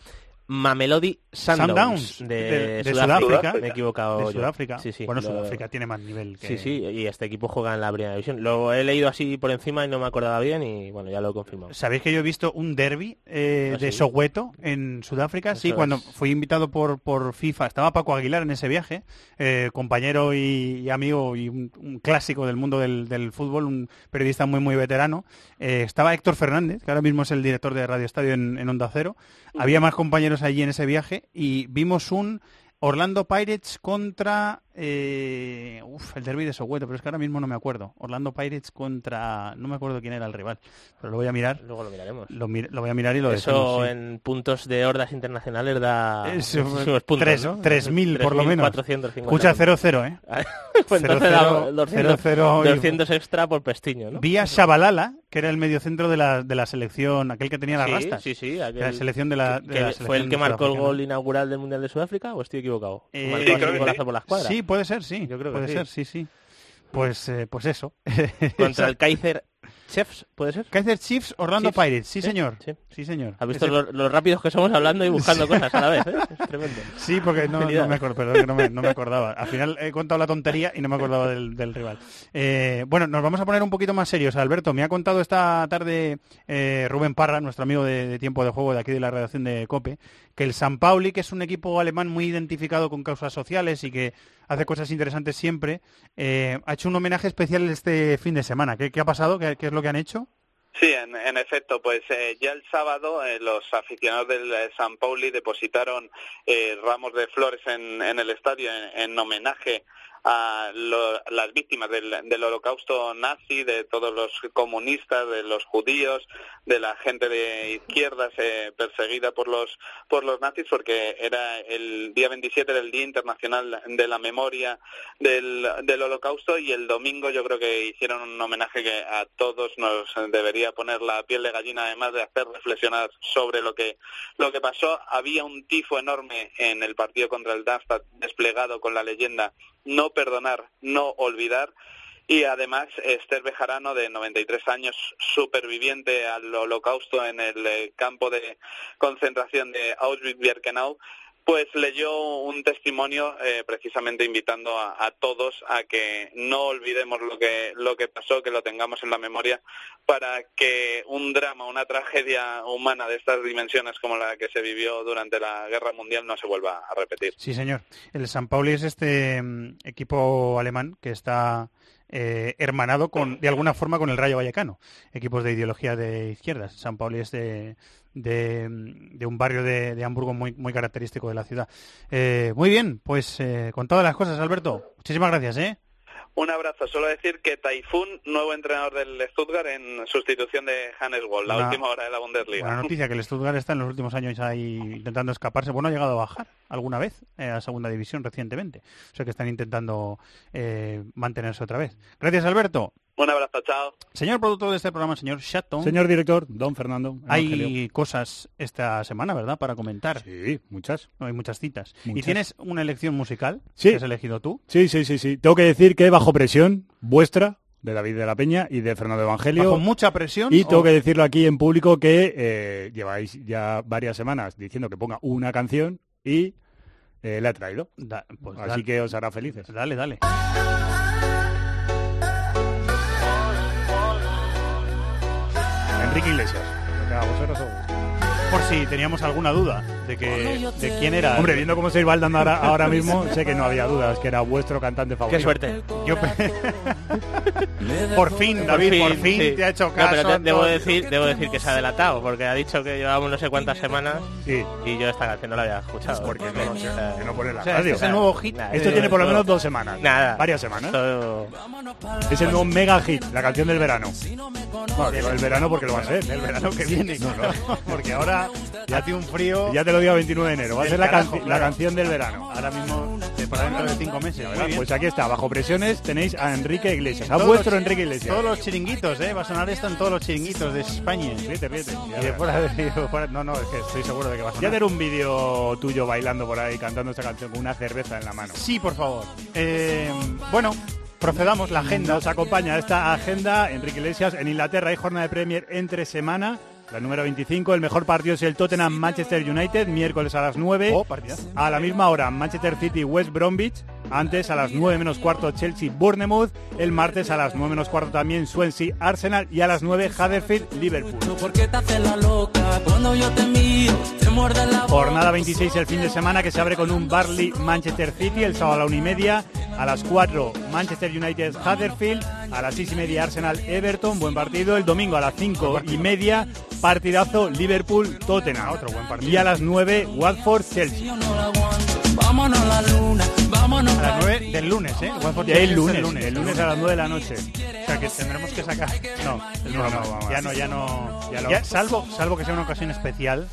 Mamelody Sundowns, de, Sudáfrica. Me he equivocado. De Sudáfrica. Sí, sí, bueno, Sudáfrica tiene más nivel que... Sí, sí, y este equipo juega en la primera división. Lo he leído así por encima y no me acordaba bien y bueno, ya lo he confirmado. ¿Sabéis que yo he visto un derby eh, ¿Ah, de Soweto en Sudáfrica? sí, cuando fui invitado por, por FIFA. Estaba Paco Aguilar en ese viaje, eh, compañero y, amigo y un, clásico del mundo del, fútbol, un periodista muy, muy veterano. Eh, estaba Héctor Fernández, que ahora mismo es el director de Radio Estadio en, en Onda Cero. Había más compañeros allí en ese viaje y vimos un Orlando Pirates contra eh, el derby de Soweto, pero es que ahora mismo no me acuerdo. Orlando Pirates contra... No me acuerdo quién era el rival, pero lo voy a mirar. Luego lo miraremos. Lo, voy a mirar y lo Eso en puntos de hordas internacionales da... Eso, puntos, 3.000 por lo menos. Escucha 0-0, ¿eh? pues 200, 200, extra por Pestiño, ¿no? Vía Shabalala, que era el mediocentro de la, de la selección, aquel que tenía las sí, rastas. Sí, sí, la selección de la, ¿Fue el que marcó el gol inaugural del Mundial de Sudáfrica o estoy equivocado? Eh, sí, puede ser, sí. Yo creo que puede ser, sí, sí. Pues, eh, pues eso. Contra el Kaiser Chiefs, ¿puede ser? Kaiser Chiefs, Orlando Pirates, sí, señor. Sí. señor. ¿Has visto lo, rápidos que somos hablando y buscando cosas a la vez? ¿eh? Es tremendo. Sí, porque no, me acuerdo, perdón, no, me, no me, acordaba. Al final he contado la tontería y no me acordaba del, rival. Eh, bueno, nos vamos a poner un poquito más serios. Alberto, me ha contado esta tarde eh, Rubén Parra, nuestro amigo de, tiempo de juego de aquí de la redacción de COPE, que el San Pauli, que es un equipo alemán muy identificado con causas sociales y que hace cosas interesantes siempre, eh, ha hecho un homenaje especial este fin de semana. ¿Qué, ha pasado? ¿Qué, es lo que han hecho? Sí, en, efecto, pues eh, ya el sábado eh, los aficionados del San Pauli depositaron ramos de flores en, el estadio en homenaje a las víctimas del, holocausto nazi, de todos los comunistas, de los judíos, de la gente de izquierdas eh, perseguida por los, por los nazis, porque era el día 27 del Día Internacional de la Memoria del, del holocausto y el domingo yo creo que hicieron un homenaje que a todos nos debería poner la piel de gallina, además de hacer reflexionar sobre lo que, lo que pasó. Había un tifo enorme en el partido contra el Darmstadt desplegado con la leyenda no perdonar, no olvidar. Y además Esther Bejarano, de 93 años, superviviente al holocausto en el eh, campo de concentración de Auschwitz-Birkenau, pues leyó un testimonio eh, precisamente invitando a, todos a que no olvidemos lo que, lo que pasó, que lo tengamos en la memoria, para que un drama, una tragedia humana de estas dimensiones como la que se vivió durante la Guerra Mundial no se vuelva a repetir. Sí, señor. El San Pauli es este mm, equipo alemán que está eh, hermanado con, de alguna forma con el Rayo Vallecano, equipos de ideología de izquierdas. San Pauli es de, de, un barrio de, Hamburgo muy, muy característico de la ciudad. Eh, muy bien, pues eh, con todas las cosas, Alberto. Muchísimas gracias. ¿eh? Un abrazo. Solo decir que Taifun, nuevo entrenador del Stuttgart en sustitución de Hannes Woll, la última hora de la Bundesliga. Buena noticia que el Stuttgart está en los últimos años ahí intentando escaparse. Bueno, ha llegado a bajar alguna vez eh, a segunda división recientemente. O sea que están intentando eh, mantenerse otra vez. Gracias, Alberto. Un abrazo, chao. Señor productor de este programa, señor Chatton. Señor director, don Fernando. Hay cosas esta semana, ¿verdad? Para comentar. Sí, muchas. hay muchas citas. ¿Y tienes una elección musical sí. que has elegido tú? Sí, sí, sí, sí. Tengo que decir que bajo presión vuestra, de David de la Peña y de Fernando Evangelio. ¿Bajo mucha presión? Y tengo que decirlo aquí en público que eh, lleváis ya varias semanas diciendo que ponga una canción y eh, la he traído. Pues Así que os hará felices. Dale, dale. Enrique Iglesias. Por si teníamos alguna duda de que de quién era. Hombre, viendo cómo se baldando ahora, ahora mismo, sé que no había dudas, que era vuestro cantante favorito. Qué suerte. Yo por fin, David, por fin te ha hecho caso. debo decir, debo decir que se ha delatado, porque ha dicho que llevábamos no sé cuántas semanas y yo esta canción no la había escuchado. Porque no, que no pone la radio. es el nuevo hit. Esto tiene por lo menos dos semanas. Nada. Varias semanas. Es el nuevo mega hit, la canción del verano. Bueno, digo el verano porque lo va a ser. El verano que viene. porque ahora ya tiene un frío. Ya te lo digo a 29 de enero. Va a ser la, la canción del verano. Ahora mismo, para dentro de cinco meses. Pues aquí está, bajo presiones tenéis a Enrique Iglesias. A vuestro Enrique Iglesias. Todos los chiringuitos, ¿eh? Va a sonar esto en todos los chiringuitos de España. Fíjate, fíjate. Y de fuera, de, No, no, es que estoy seguro de que va a sonar. Ya tener un vídeo tuyo bailando por ahí, cantando esta canción con una cerveza en la mano. Sí, por favor. Eh, bueno, procedamos la agenda. Nos acompaña esta agenda Enrique Iglesias. En Inglaterra hay jornada de Premier entre semana. La número 25, el mejor partido es el Tottenham Manchester United, miércoles a las 9. a la misma hora, Manchester City West Bromwich. Antes, a las 9 menos cuarto, Chelsea Bournemouth. El martes, a las 9 menos cuarto, también Swansea Arsenal. Y a las 9, Huddersfield Liverpool. Jornada 26 el fin de semana que se abre con un Barley Manchester City el sábado a la 1 y media. A las 4 Manchester United Huddersfield. A las 6 y media Arsenal Everton. Buen partido. El domingo a las 5 y media partidazo Liverpool Tottenham. Otro buen partido. Y a las 9 Watford Chelsea. A las 9 del lunes, ¿eh? El lunes, el lunes, el lunes a las 9 de la noche. O sea que tendremos que sacar. No, no, no, ya no, ya no. Ya salvo, salvo que sea una ocasión especial,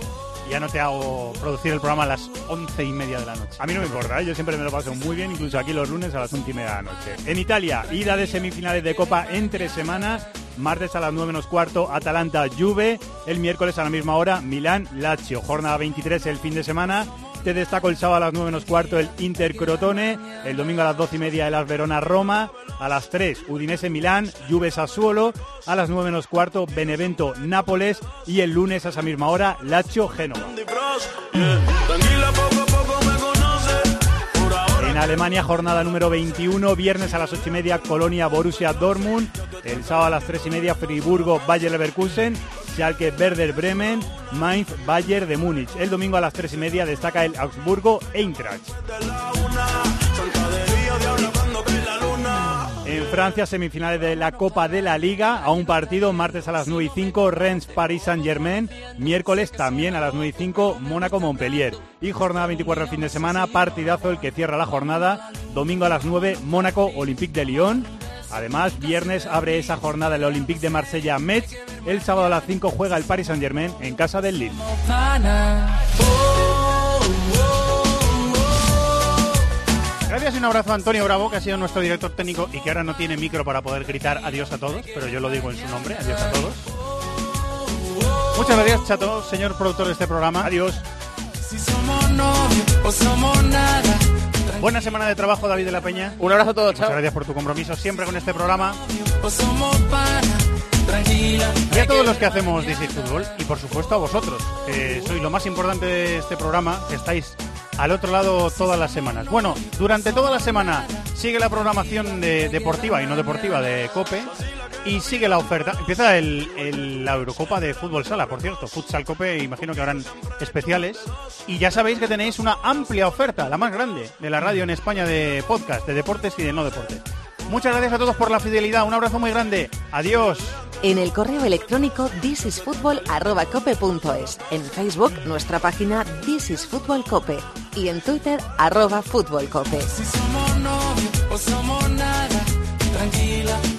ya no te hago producir el programa a las once y media de la noche. A mí no me importa, ¿eh? yo siempre me lo paso muy bien, incluso aquí los lunes a las once y media de la noche. En Italia, ida de semifinales de Copa entre semanas. Martes a las 9 menos cuarto, Atalanta Juve. El miércoles a la misma hora, Milán Lazio. Jornada 23 el fin de semana. Te destaco el sábado a las 9 menos cuarto el Inter Crotone, el domingo a las 12 y media el Verona Roma, a las 3 Udinese Milán, Juve Sassuolo, a las 9 menos cuarto Benevento Nápoles y el lunes a esa misma hora Lazio Génova. En Alemania, jornada número 21, viernes a las 8 y media, Colonia Borussia Dortmund, el sábado a las 3 y media, Friburgo Bayer Leverkusen Schalke Werder Bremen, Mainz Bayer de Múnich. El domingo a las 3 y media destaca el Augsburgo Eintracht. En Francia, semifinales de la Copa de la Liga, a un partido, martes a las 9 y 5, Rennes Paris Saint Germain, miércoles también a las 9 y 5, Mónaco Montpellier. Y jornada 24 el fin de semana, partidazo el que cierra la jornada, domingo a las 9, Mónaco Olympique de Lyon. Además, viernes abre esa jornada el Olympique de Marsella Metz. El sábado a las 5 juega el Paris Saint Germain en casa del Lille. Gracias y un abrazo a Antonio Bravo, que ha sido nuestro director técnico y que ahora no tiene micro para poder gritar adiós a todos, pero yo lo digo en su nombre, adiós a todos. Muchas gracias, Chato, señor productor de este programa. Adiós. Buena semana de trabajo, David de la Peña. Un abrazo a todos, Muchas gracias por tu compromiso siempre con este programa. Y a todos los que hacemos DC Fútbol y por supuesto a vosotros, que sois lo más importante de este programa, que estáis al otro lado todas las semanas. Bueno, durante toda la semana sigue la programación de, deportiva y no deportiva de COPE y sigue la oferta. Empieza el, la Eurocopa de Fútbol Sala, por cierto. Futsal Cope, imagino que habrán especiales. Y ya sabéis que tenéis una amplia oferta, la más grande de la radio en España de podcast, de deportes y de no deportes. Muchas gracias a todos por la fidelidad. Un abrazo muy grande. Adiós. En el correo electrónico thisisfutbol.cope.es. En Facebook, nuestra página thisisfutbolcope. Y en Twitter, arroba futbolcope. Si somos novios o somos nada, tranquila, hay